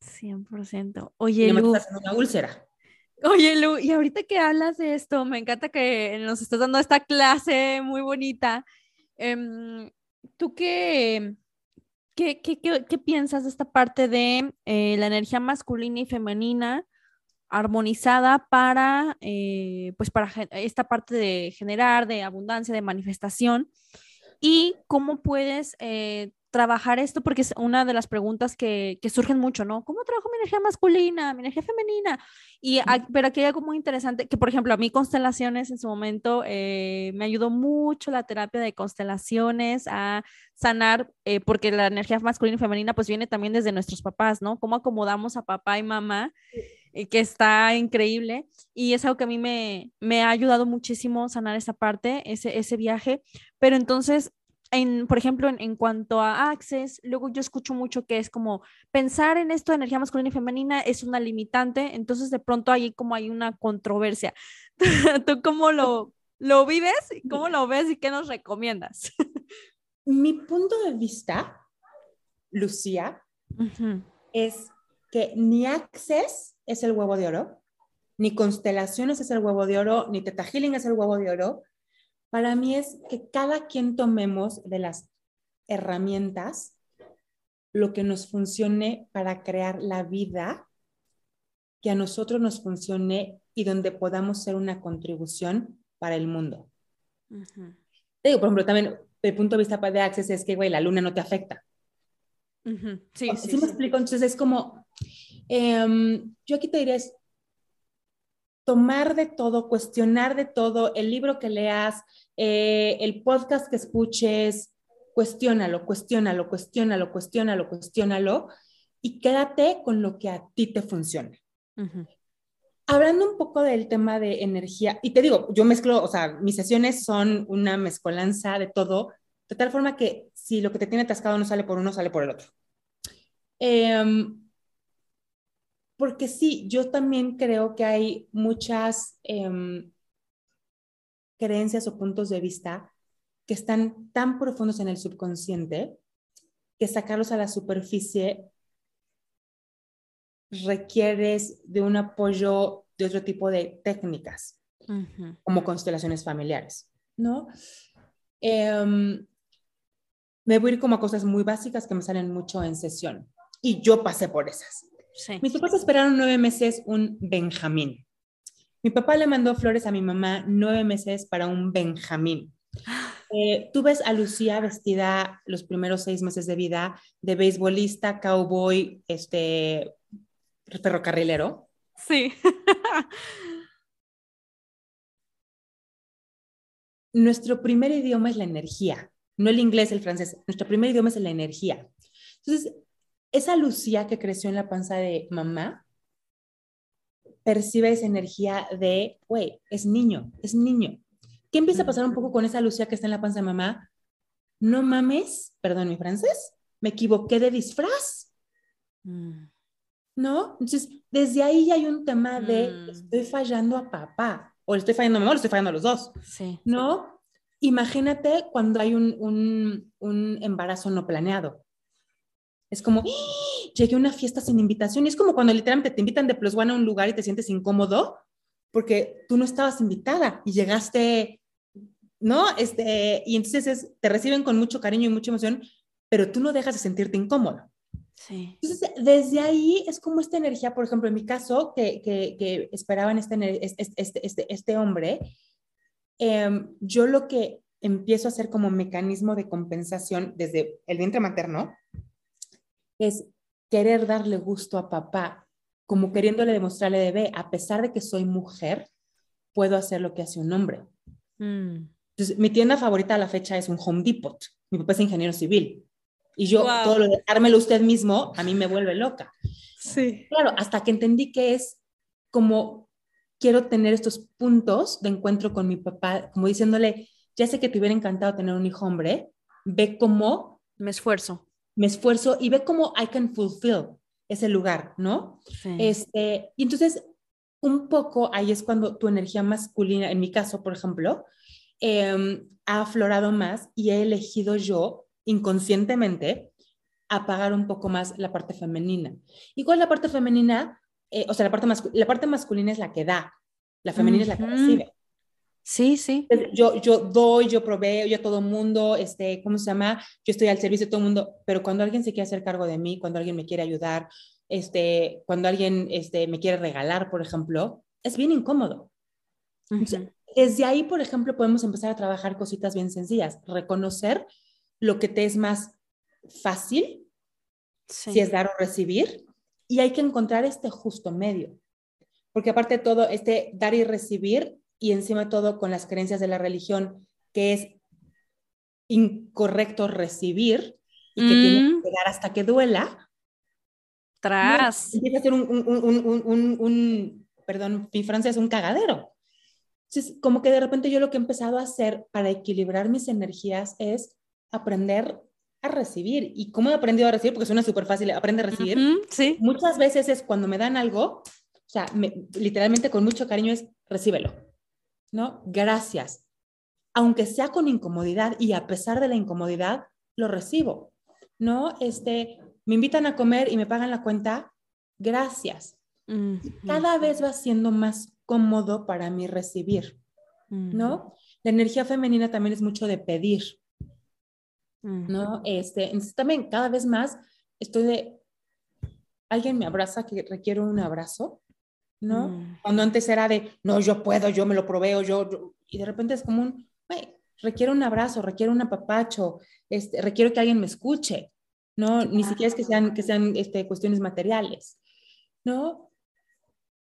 100%. Oye, no Lu, me estás una úlcera. Oye, Lu, y ahorita que hablas de esto, me encanta que nos estás dando esta clase muy bonita. Um, ¿Tú qué, qué, qué, qué, qué piensas de esta parte de eh, la energía masculina y femenina armonizada para, eh, pues para esta parte de generar, de abundancia, de manifestación? ¿Y cómo puedes eh, trabajar esto? Porque es una de las preguntas que, que, surgen mucho, ¿no? ¿Cómo trabajo mi energía masculina, mi energía femenina? Y, pero aquí hay algo muy interesante, que por ejemplo a mí constelaciones en su momento eh, me ayudó mucho la terapia de constelaciones a sanar, porque la energía masculina y femenina pues viene también desde nuestros papás, ¿no? ¿Cómo acomodamos a papá y mamá? Eh, que está increíble y es algo que a mí me, me ha ayudado muchísimo sanar esa parte, ese, ese viaje, pero entonces en, por ejemplo, en, en, cuanto a Access, luego yo escucho mucho que es como pensar en esto de energía masculina y femenina es una limitante, entonces de pronto ahí como hay una controversia. ¿Tú cómo lo, lo vives? ¿Cómo lo ves y qué nos recomiendas? Mi punto de vista, Lucía, uh -huh. es que ni Access es el huevo de oro, ni constelaciones es el huevo de oro, ni Teta Healing es el huevo de oro, para mí es que cada quien tomemos de las herramientas lo que nos funcione para crear la vida que a nosotros nos funcione y donde podamos ser una contribución para el mundo. Uh -huh. Te digo, por ejemplo, también el punto de vista de Access es que, güey, la luna no te afecta. Uh -huh. Sí, ¿Sí, sí, sí, me explico? Entonces es como, eh, yo aquí te diría es tomar de todo, cuestionar de todo, el libro que leas, eh, el podcast que escuches, cuestiónalo, cuestiónalo, cuestiónalo, cuestiónalo, cuestiónalo y quédate con lo que a ti te funcione. Uh -huh. Hablando un poco del tema de energía, y te digo, yo mezclo, o sea, mis sesiones son una mezcolanza de todo, de tal forma que si lo que te tiene atascado no sale por uno, sale por el otro. Eh, porque sí, yo también creo que hay muchas, eh, creencias o puntos de vista que están tan profundos en el subconsciente que sacarlos a la superficie requieres de un apoyo de otro tipo de técnicas, como constelaciones familiares, ¿no? Em, me voy a ir como a cosas muy básicas que me salen mucho en sesión. Y yo pasé por esas. Mis papás esperaron nueve meses un Benjamín. Mi papá le mandó flores a mi mamá nueve meses para un Benjamín. Eh, tú ves a Lucía vestida los primeros seis meses de vida de beisbolista, cowboy, este, ferrocarrilero. Sí. Nuestro primer idioma es la energía, no el inglés, el francés. Nuestro primer idioma es la energía. Entonces, esa Lucía que creció en la panza de mamá percibe esa energía de, güey, es niño, es niño. ¿Qué empieza a pasar un poco con esa Lucía que está en la panza de mamá? No mames, perdón mi francés, me equivoqué de disfraz. Mm. ¿No? Entonces, desde ahí ya hay un tema de mm. estoy fallando a papá, o le estoy fallando a mamá, o le estoy fallando a los dos. Sí. ¿No? Imagínate cuando hay un, un, un embarazo no planeado. Es como, ¡Ah! llegué a una fiesta sin invitación. Y es como cuando literalmente te invitan de plus one a un lugar y te sientes incómodo porque tú no estabas invitada y llegaste ¿no? Este, y entonces te reciben con mucho cariño y mucha emoción, pero tú no dejas de sentirte incómodo. Sí. Entonces, desde ahí es como esta energía, por ejemplo, en mi caso, que, que, que esperaban este, este, este, este, este hombre, em, yo lo que empiezo a hacer como mecanismo de compensación desde el vientre materno es querer darle gusto a papá, como queriéndole demostrarle de, ve, a pesar de que soy mujer, puedo hacer lo que hace un hombre. Mm. Entonces, mi tienda favorita a la fecha es un Home Depot. Mi papá es ingeniero civil. Y yo, todo lo de dármelo usted mismo, a mí me vuelve loca. Sí. Claro, hasta que entendí que es como quiero tener estos puntos de encuentro con mi papá, como diciéndole, ya sé que te hubiera encantado tener un hijo hombre, ve cómo... Me esfuerzo. Me esfuerzo y ve cómo I can fulfill ese lugar, ¿no? Sí. Este, y entonces, un poco ahí es cuando tu energía masculina, en mi caso, por ejemplo, Em, ha aflorado más y he elegido yo inconscientemente apagar un poco más la parte femenina. ¿Y cuál es la parte femenina? Eh, o sea, la parte, la parte masculina es la que da, la femenina es la que recibe. Sí, sí. Yo, yo doy, yo proveo, yo a todo mundo, este, ¿cómo se llama? Yo estoy al servicio de todo el mundo, pero cuando alguien se quiere hacer cargo de mí, cuando alguien me quiere ayudar, este, cuando alguien este, me quiere regalar, por ejemplo, es bien incómodo. Desde ahí, por ejemplo, podemos empezar a trabajar cositas bien sencillas, reconocer lo que te es más fácil, si es dar o recibir, y hay que encontrar este justo medio. Porque aparte de todo, este dar y recibir, y encima de todo con las creencias de la religión, que es incorrecto recibir y que tiene que mm. dar hasta que duela. Tras. empieza a ser un, un, un, perdón, mi francés es un cagadero. Entonces, como que de repente yo lo que he empezado a hacer para equilibrar mis energías es aprender a recibir. ¿Y cómo he aprendido a recibir? Porque suena súper fácil, aprende a recibir. sí. Muchas veces es cuando me dan algo, o sea, literalmente con mucho cariño es, recíbelo, ¿no? Gracias. Aunque sea con incomodidad y a pesar de la incomodidad, lo recibo, ¿no? Este, me invitan a comer y me pagan la cuenta, gracias. Cada vez va siendo más cómodo para mí recibir, ¿no? La energía femenina también es mucho de pedir, ¿no? Este, entonces también cada vez más estoy de, alguien me abraza que requiero un abrazo, ¿no? Mm. Cuando antes era de, no, yo puedo, yo me lo proveo, yo, y de repente es como un, requiero un abrazo, requiero un apapacho, este, requiero que alguien me escuche, ¿no? Ni siquiera es que sean, que sean este, cuestiones materiales, ¿no?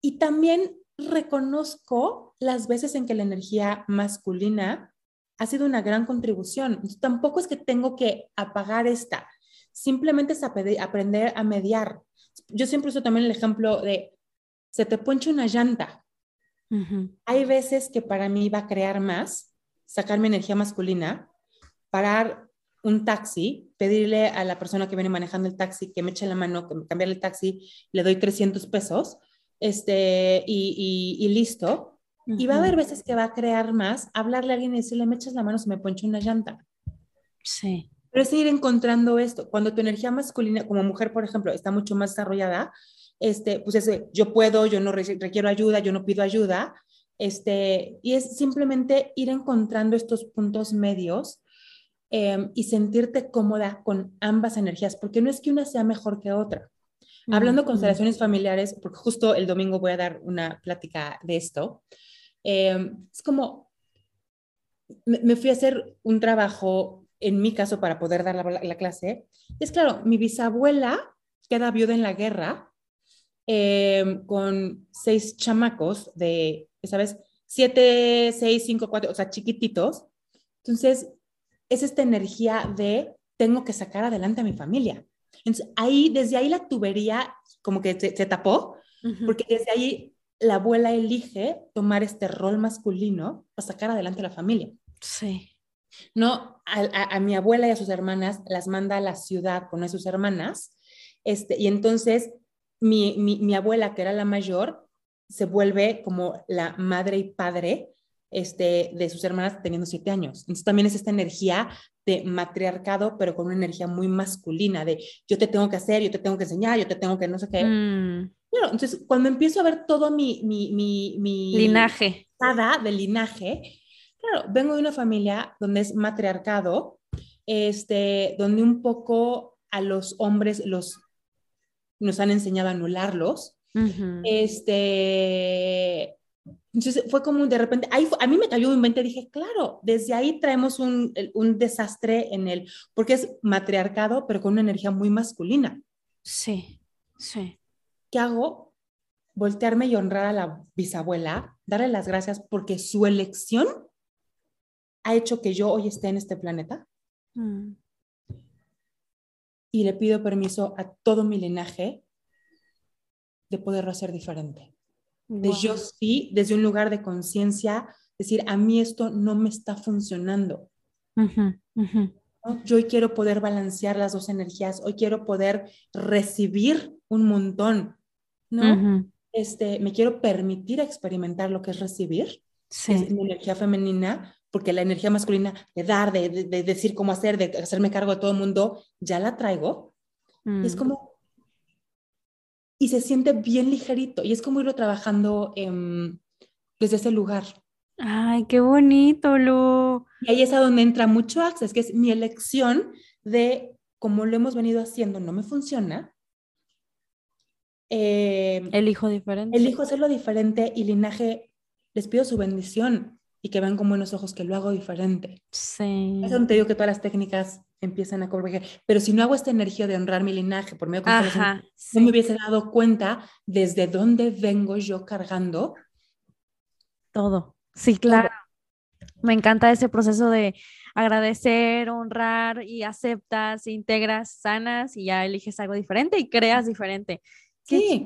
Y también reconozco las veces en que la energía masculina ha sido una gran contribución. Tampoco es que tengo que apagar esta, simplemente es aprender a mediar. Yo siempre uso también el ejemplo de, se te ponche una llanta. Hay veces que para mí va a crear más, sacar mi energía masculina, parar un taxi, pedirle a la persona que viene manejando el taxi que me eche la mano, que me cambie el taxi, le doy 300 pesos, este, y, y, listo, Y va a haber veces que va a crear más, hablarle a alguien y decirle, me echas la mano, se me poncho una llanta. Sí. Pero es ir encontrando esto. Cuando tu energía masculina, como mujer, por ejemplo, está mucho más desarrollada, este, pues ese, yo puedo, yo no requiero ayuda, yo no pido ayuda, este, y es simplemente ir encontrando estos puntos medios em, y sentirte cómoda con ambas energías, porque no es que una sea mejor que otra. Hablando de constelaciones familiares, porque justo el domingo voy a dar una plática de esto, em, es como, me, fui a hacer un trabajo, en mi caso, para poder dar la, la clase. Es claro, mi bisabuela queda viuda en la guerra em, con seis chamacos de ¿sabes? Siete, seis, cinco, cuatro, o sea, chiquititos. Entonces, es esta energía de tengo que sacar adelante a mi familia. Entonces, ahí, desde ahí la tubería como que se, tapó, porque desde ahí la abuela elige tomar este rol masculino para sacar adelante a la familia. Sí. No, a, mi abuela y a sus hermanas las manda a la ciudad con a sus hermanas, este, y entonces mi, mi, mi abuela, que era la mayor, se vuelve como la madre y padre este, de sus hermanas teniendo siete años. Entonces también es esta energía de matriarcado, pero con una energía muy masculina, de yo te tengo que hacer, yo te tengo que enseñar, yo te tengo que no sé qué. Mm. entonces cuando empiezo a ver todo mi, mi, mi, mi linaje. de linaje, claro, vengo de una familia donde es matriarcado, este, donde un poco a los hombres los, nos han enseñado a anularlos, este, entonces fue como de repente, ahí a mí me cayó un mente, dije, claro, desde ahí traemos un, un, desastre en el, porque es matriarcado, pero con una energía muy masculina. Sí, sí. ¿Qué hago? Voltearme y honrar a la bisabuela, darle las gracias porque su elección ha hecho que yo hoy esté en este planeta. Mm. Y le pido permiso a todo mi linaje de poderlo hacer diferente. De yo sí, desde un lugar de conciencia, decir, a mí esto no me está funcionando. Yo hoy quiero poder balancear las dos energías, hoy quiero poder recibir un montón, ¿no? este, me quiero permitir experimentar lo que es recibir, sí. es mi energía femenina, porque la energía masculina de dar, de, de, decir cómo hacer, de hacerme cargo de todo el mundo, ya la traigo. Y es mm. como, y se siente bien ligerito y es como irlo trabajando desde ese lugar. Ay, qué bonito, Lu. Y ahí es a donde entra mucho Access, que es mi elección de cómo lo hemos venido haciendo, no me funciona. Eh, elijo diferente. Elijo hacerlo diferente y linaje, les pido su bendición y que vean con buenos ojos que lo hago diferente. Sí. Es donde te digo que todas las técnicas empiezan a corregir. Pero si no hago esta energía de honrar mi linaje por medio de Ajá, no me hubiese dado cuenta desde dónde vengo yo cargando todo. Sí, claro. Me encanta ese proceso de agradecer, honrar y aceptas, integras, sanas y ya eliges algo diferente y creas diferente. Qué sí.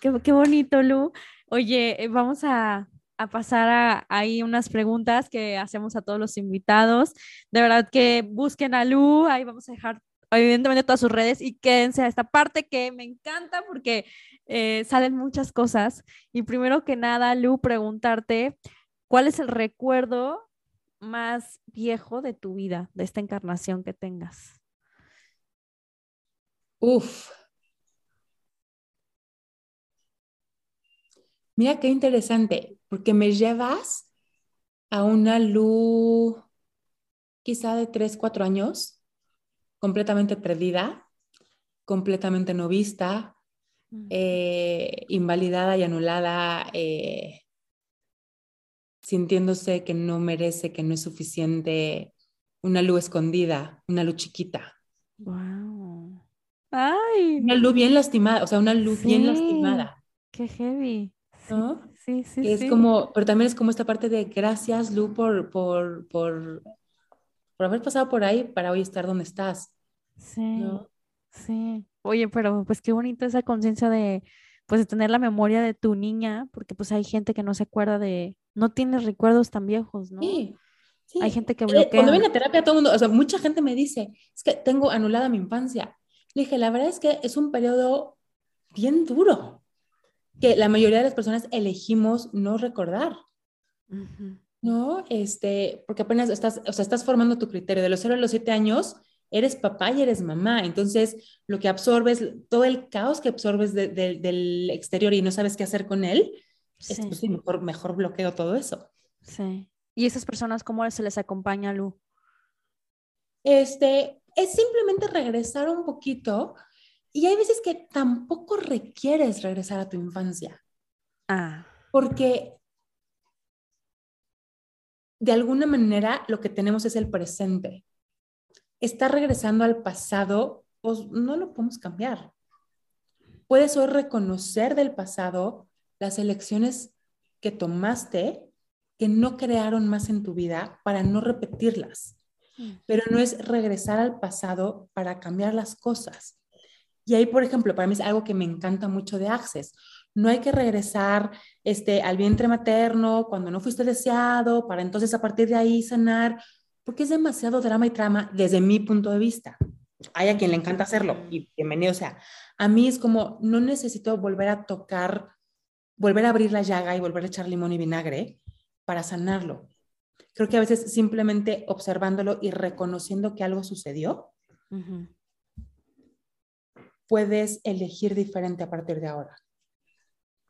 qué, qué bonito, Lu. Oye, eh, vamos a a pasar a, ahí unas preguntas que hacemos a todos los invitados. De verdad que busquen a Lu, ahí vamos a dejar evidentemente todas sus redes y quédense a esta parte que me encanta porque eh, salen muchas cosas. Y primero que nada, Lu, preguntarte, ¿cuál es el recuerdo más viejo de tu vida, de esta encarnación que tengas? Uf. Mira qué interesante porque me llevas a una luz quizá de 3, 4 años, completamente perdida, completamente no vista, eh, invalidada y anulada, eh, sintiéndose que no merece, que no es suficiente, una luz escondida, una luz chiquita. Wow. Ay. Una luz bien lastimada, o sea, una luz bien lastimada. Qué heavy. ¿No? Sí, sí, es como, pero también es como esta parte de gracias, Lu, por, por, por, por haber pasado por ahí para hoy estar donde estás. Sí, sí. Oye, pero pues qué bonito esa conciencia de, pues de tener la memoria de tu niña, porque pues hay gente que no se acuerda de, no tiene recuerdos tan viejos, ¿no? Sí. Sí. Hay gente que bloquea. Cuando viene a terapia, todo el mundo, o sea, mucha gente me dice, es que tengo anulada mi infancia. Le dije, la verdad es que es un periodo bien duro que la mayoría de las personas elegimos no recordar. ¿no? Este, porque apenas estás, o sea, estás formando tu criterio. De los 0 a los 7 años, eres papá y eres mamá. Entonces, lo que absorbes, todo el caos que absorbes del exterior y no sabes qué hacer con él, es pues, mejor, mejor bloqueo todo eso. Sí. ¿Y esas personas cómo se les acompaña, Lu? Este, es simplemente regresar un poquito y hay veces que tampoco requieres regresar a tu infancia. Ah. Porque de alguna manera lo que tenemos es el presente. Está regresando al pasado, pues no lo podemos cambiar. Puedes hoy reconocer del pasado las elecciones que tomaste que no crearon más en tu vida para no repetirlas. Mm. Pero no es regresar al pasado para cambiar las cosas. Y ahí, por ejemplo, para mí es algo que me encanta mucho de Access. No hay que regresar este, al vientre materno cuando no fuiste deseado, para entonces a partir de ahí sanar, porque es demasiado drama y trama desde mi punto de vista. Hay a quien le encanta hacerlo y bienvenido sea. A mí es como, no necesito volver a tocar, volver a abrir la llaga y volver a echar limón y vinagre para sanarlo. Creo que a veces simplemente observándolo y reconociendo que algo sucedió, puedes elegir diferente a partir de ahora.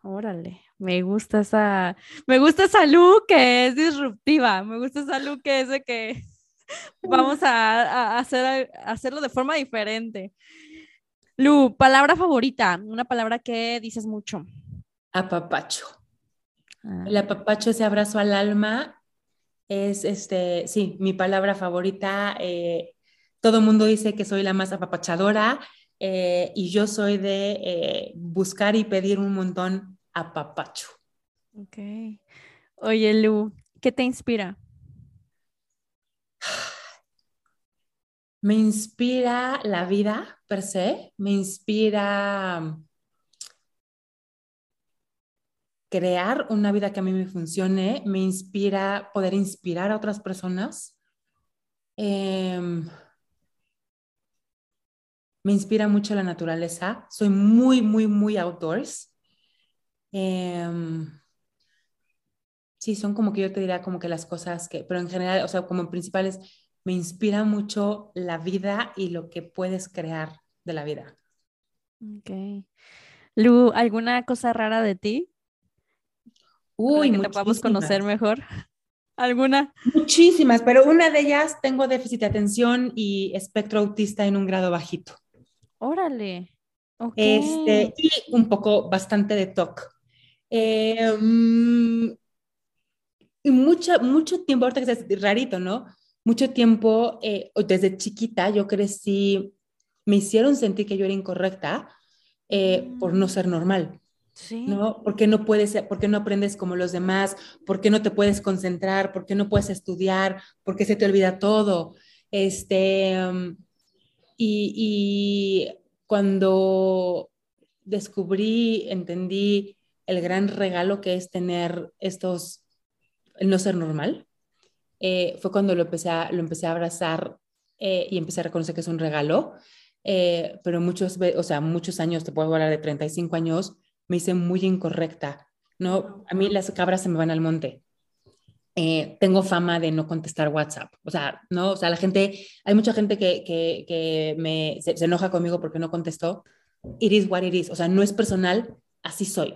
Órale, me gusta esa, me gusta esa look que es disruptiva, me gusta esa look que es de que vamos a, hacer, hacerlo de forma diferente. Lu, palabra favorita, una palabra que dices mucho. Apapacho. Ah. El apapacho, ese abrazo al alma, es este, sí, mi palabra favorita. Eh, todo el mundo dice que soy la más apapachadora eh, y yo soy de eh, buscar y pedir un montón apapacho. Ok. Oye, Lu, ¿qué te inspira? Me inspira la vida per se, me inspira um, crear una vida que a mí me funcione, me inspira poder inspirar a otras personas. Em, me inspira mucho la naturaleza. Soy muy, muy, muy outdoors. Em, sí, son como que yo te diría como que las cosas que, pero en general, o sea, como principales, me inspira mucho la vida y lo que puedes crear de la vida. Ok. Lu, ¿alguna cosa rara de ti? Uy, que te podamos conocer mejor. ¿Alguna? Muchísimas, pero una de ellas tengo déficit de atención y espectro autista en un grado bajito. Órale. Este, y un poco bastante de TOC. Eh, mm, y mucho, mucho tiempo, ahorita que es rarito, ¿no? Mucho tiempo, eh, desde chiquita, yo crecí, me hicieron sentir que yo era incorrecta eh, por no ser normal. Sí. ¿no? Porque no puedes, porque no aprendes como los demás, porque no te puedes concentrar, porque no puedes estudiar, porque se te olvida todo. Este, mm, y, cuando descubrí, entendí el gran regalo que es tener estos, el no ser normal, eh, fue cuando lo empecé a, lo empecé a abrazar eh, y empecé a reconocer que es un regalo. Eh, pero muchos, o sea, muchos años, te puedo hablar de 35 años, me hice muy incorrecta, ¿no? A mí las cabras se me van al monte. Tengo fama de no contestar WhatsApp, o sea, ¿no? O sea, la gente, hay mucha gente que, que, que me, se, se, enoja conmigo porque no contestó. It is what it is, o sea, no es personal, así soy.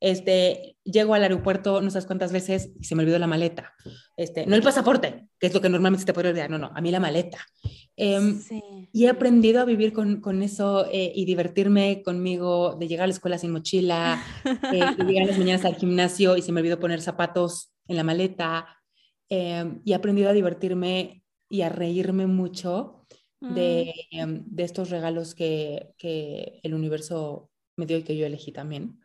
Este, llego al aeropuerto no sabes cuántas veces y se me olvidó la maleta. Este, no el pasaporte, que es lo que normalmente se te puede olvidar, no, no, a mí la maleta. Em, y he aprendido a vivir con, con eso eh, y divertirme conmigo, de llegar a la escuela sin mochila, eh, y llegar las mañanas al gimnasio y se me olvidó poner zapatos en la maleta. Em, y he aprendido a divertirme y a reírme mucho de, mm. em, de estos regalos que, que el universo me dio y que yo elegí también.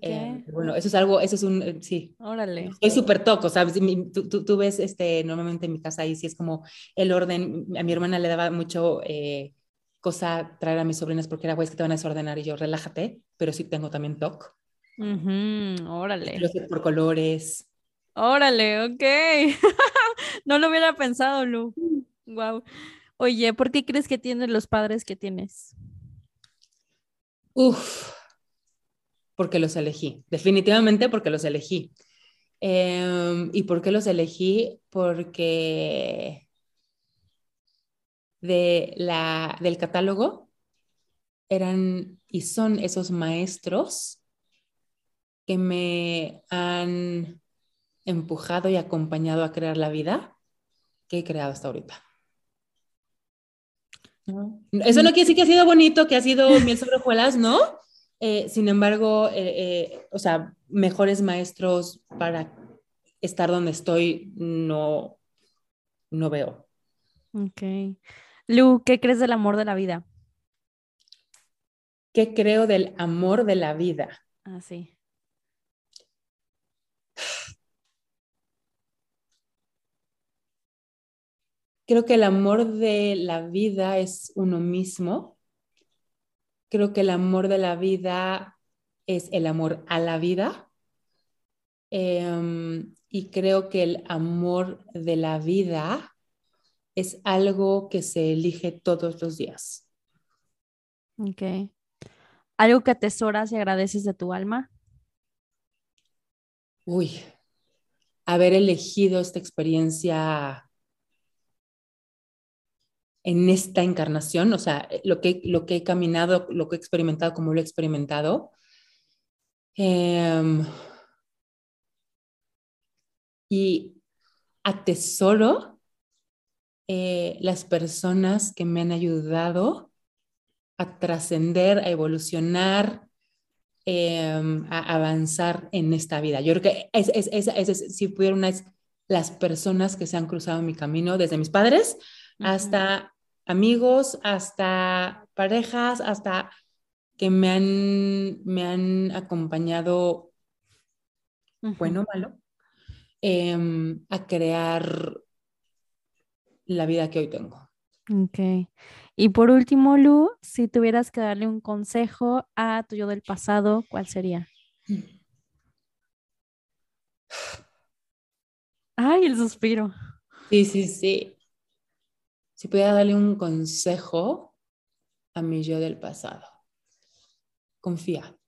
Eh, bueno, eso es algo, eso es un, eh, sí. Órale. Soy súper toco, ¿sabes? Tú, tú, tú, ves, este, normalmente en mi casa ahí sí es como el orden, a mi hermana le daba mucho eh, cosa traer a mis sobrinas porque era, güey, es que te van a desordenar y yo, relájate, pero sí tengo también toc. órale. por colores. Órale, ok. no lo hubiera pensado, Lu. Wow. Oye, ¿por qué crees que tienes los padres que tienes? Uf porque los elegí, definitivamente porque los elegí. Em, ¿Y por qué los elegí? Porque de la, del catálogo eran y son esos maestros que me han empujado y acompañado a crear la vida que he creado hasta ahorita. Eso no quiere decir que ha sido bonito, que ha sido miel sobre hojuelas, ¿no? Eh, sin embargo, eh, eh, o sea, mejores maestros para estar donde estoy no, no veo. Ok. Lu, ¿qué crees del amor de la vida? ¿Qué creo del amor de la vida? Ah, sí. Creo que el amor de la vida es uno mismo. Creo que el amor de la vida es el amor a la vida. Em, y creo que el amor de la vida es algo que se elige todos los días. Ok. ¿Algo que atesoras y agradeces de tu alma? Uy, haber elegido esta experiencia en esta encarnación, o sea, eh, lo que, lo que he caminado, lo que he experimentado, como lo he experimentado. Em, y atesoro eh, las personas que me han ayudado a trascender, a evolucionar, em, a avanzar en esta vida. Yo creo que es, es, es, si pudieron, las personas que se han cruzado en mi camino, desde mis padres hasta amigos, hasta parejas, hasta que me han, me han acompañado, bueno o malo, em, a crear la vida que hoy tengo. Ok. Y por último, Lu, si tuvieras que darle un consejo a tu yo del pasado, ¿cuál sería? Ay, el suspiro. Sí, sí, sí si pudiera darle un consejo a mi yo del pasado, confía.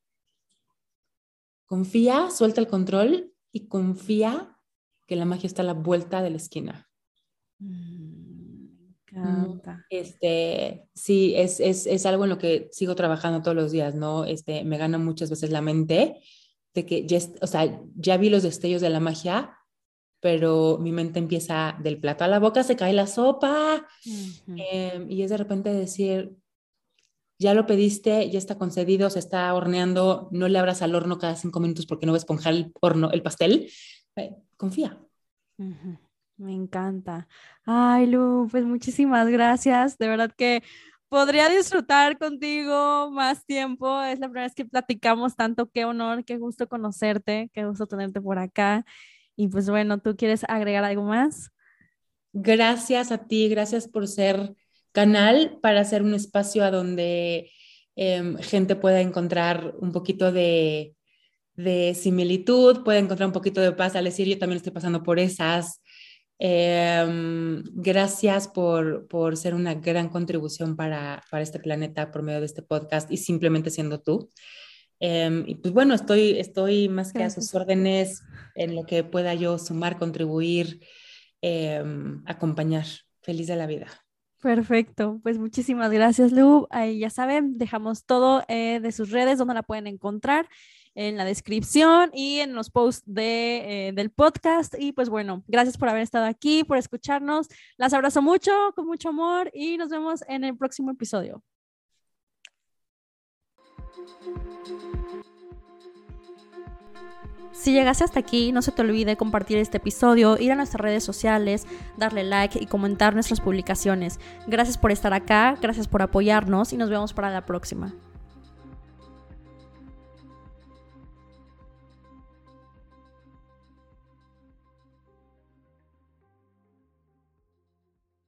Confía, suelta el control y confía que la magia está a la vuelta de la esquina. Mm, encanta. Este, sí, es, es, es, algo en lo que sigo trabajando todos los días, ¿no? Este, me gana muchas veces la mente de que ya, o sea, ya vi los destellos de la magia, pero mi mente empieza del plato a la boca, se cae la sopa em, y es de repente decir, ya lo pediste, ya está concedido, se está horneando, no le abras al horno cada cinco minutos porque no va a esponjar el horno, el pastel. Eh, confía. Me encanta. Ay, Lu, pues muchísimas gracias. De verdad que podría disfrutar contigo más tiempo. Es la primera vez que platicamos tanto. Qué honor, qué gusto conocerte, qué gusto tenerte por acá. Y pues bueno, ¿tú quieres agregar algo más? Gracias a ti, gracias por ser canal para hacer un espacio a donde em, gente pueda encontrar un poquito de, similitud, pueda encontrar un poquito de paz al decir yo también estoy pasando por esas. Em, gracias por, por, ser una gran contribución para, para este planeta por medio de este podcast y simplemente siendo tú. Em, y pues bueno, estoy, estoy más que a sus órdenes en lo que pueda yo sumar, contribuir, em, acompañar. Feliz de la vida. Perfecto, pues muchísimas gracias, Lu. Ahí ya saben, dejamos todo eh, de sus redes donde la pueden encontrar en la descripción y en los posts de, eh, del podcast. Y pues bueno, gracias por haber estado aquí, por escucharnos. Las abrazo mucho, con mucho amor y nos vemos en el próximo episodio. Si llegaste hasta aquí, no se te olvide compartir este episodio, ir a nuestras redes sociales, darle like y comentar nuestras publicaciones. Gracias por estar acá, gracias por apoyarnos y nos vemos para la próxima.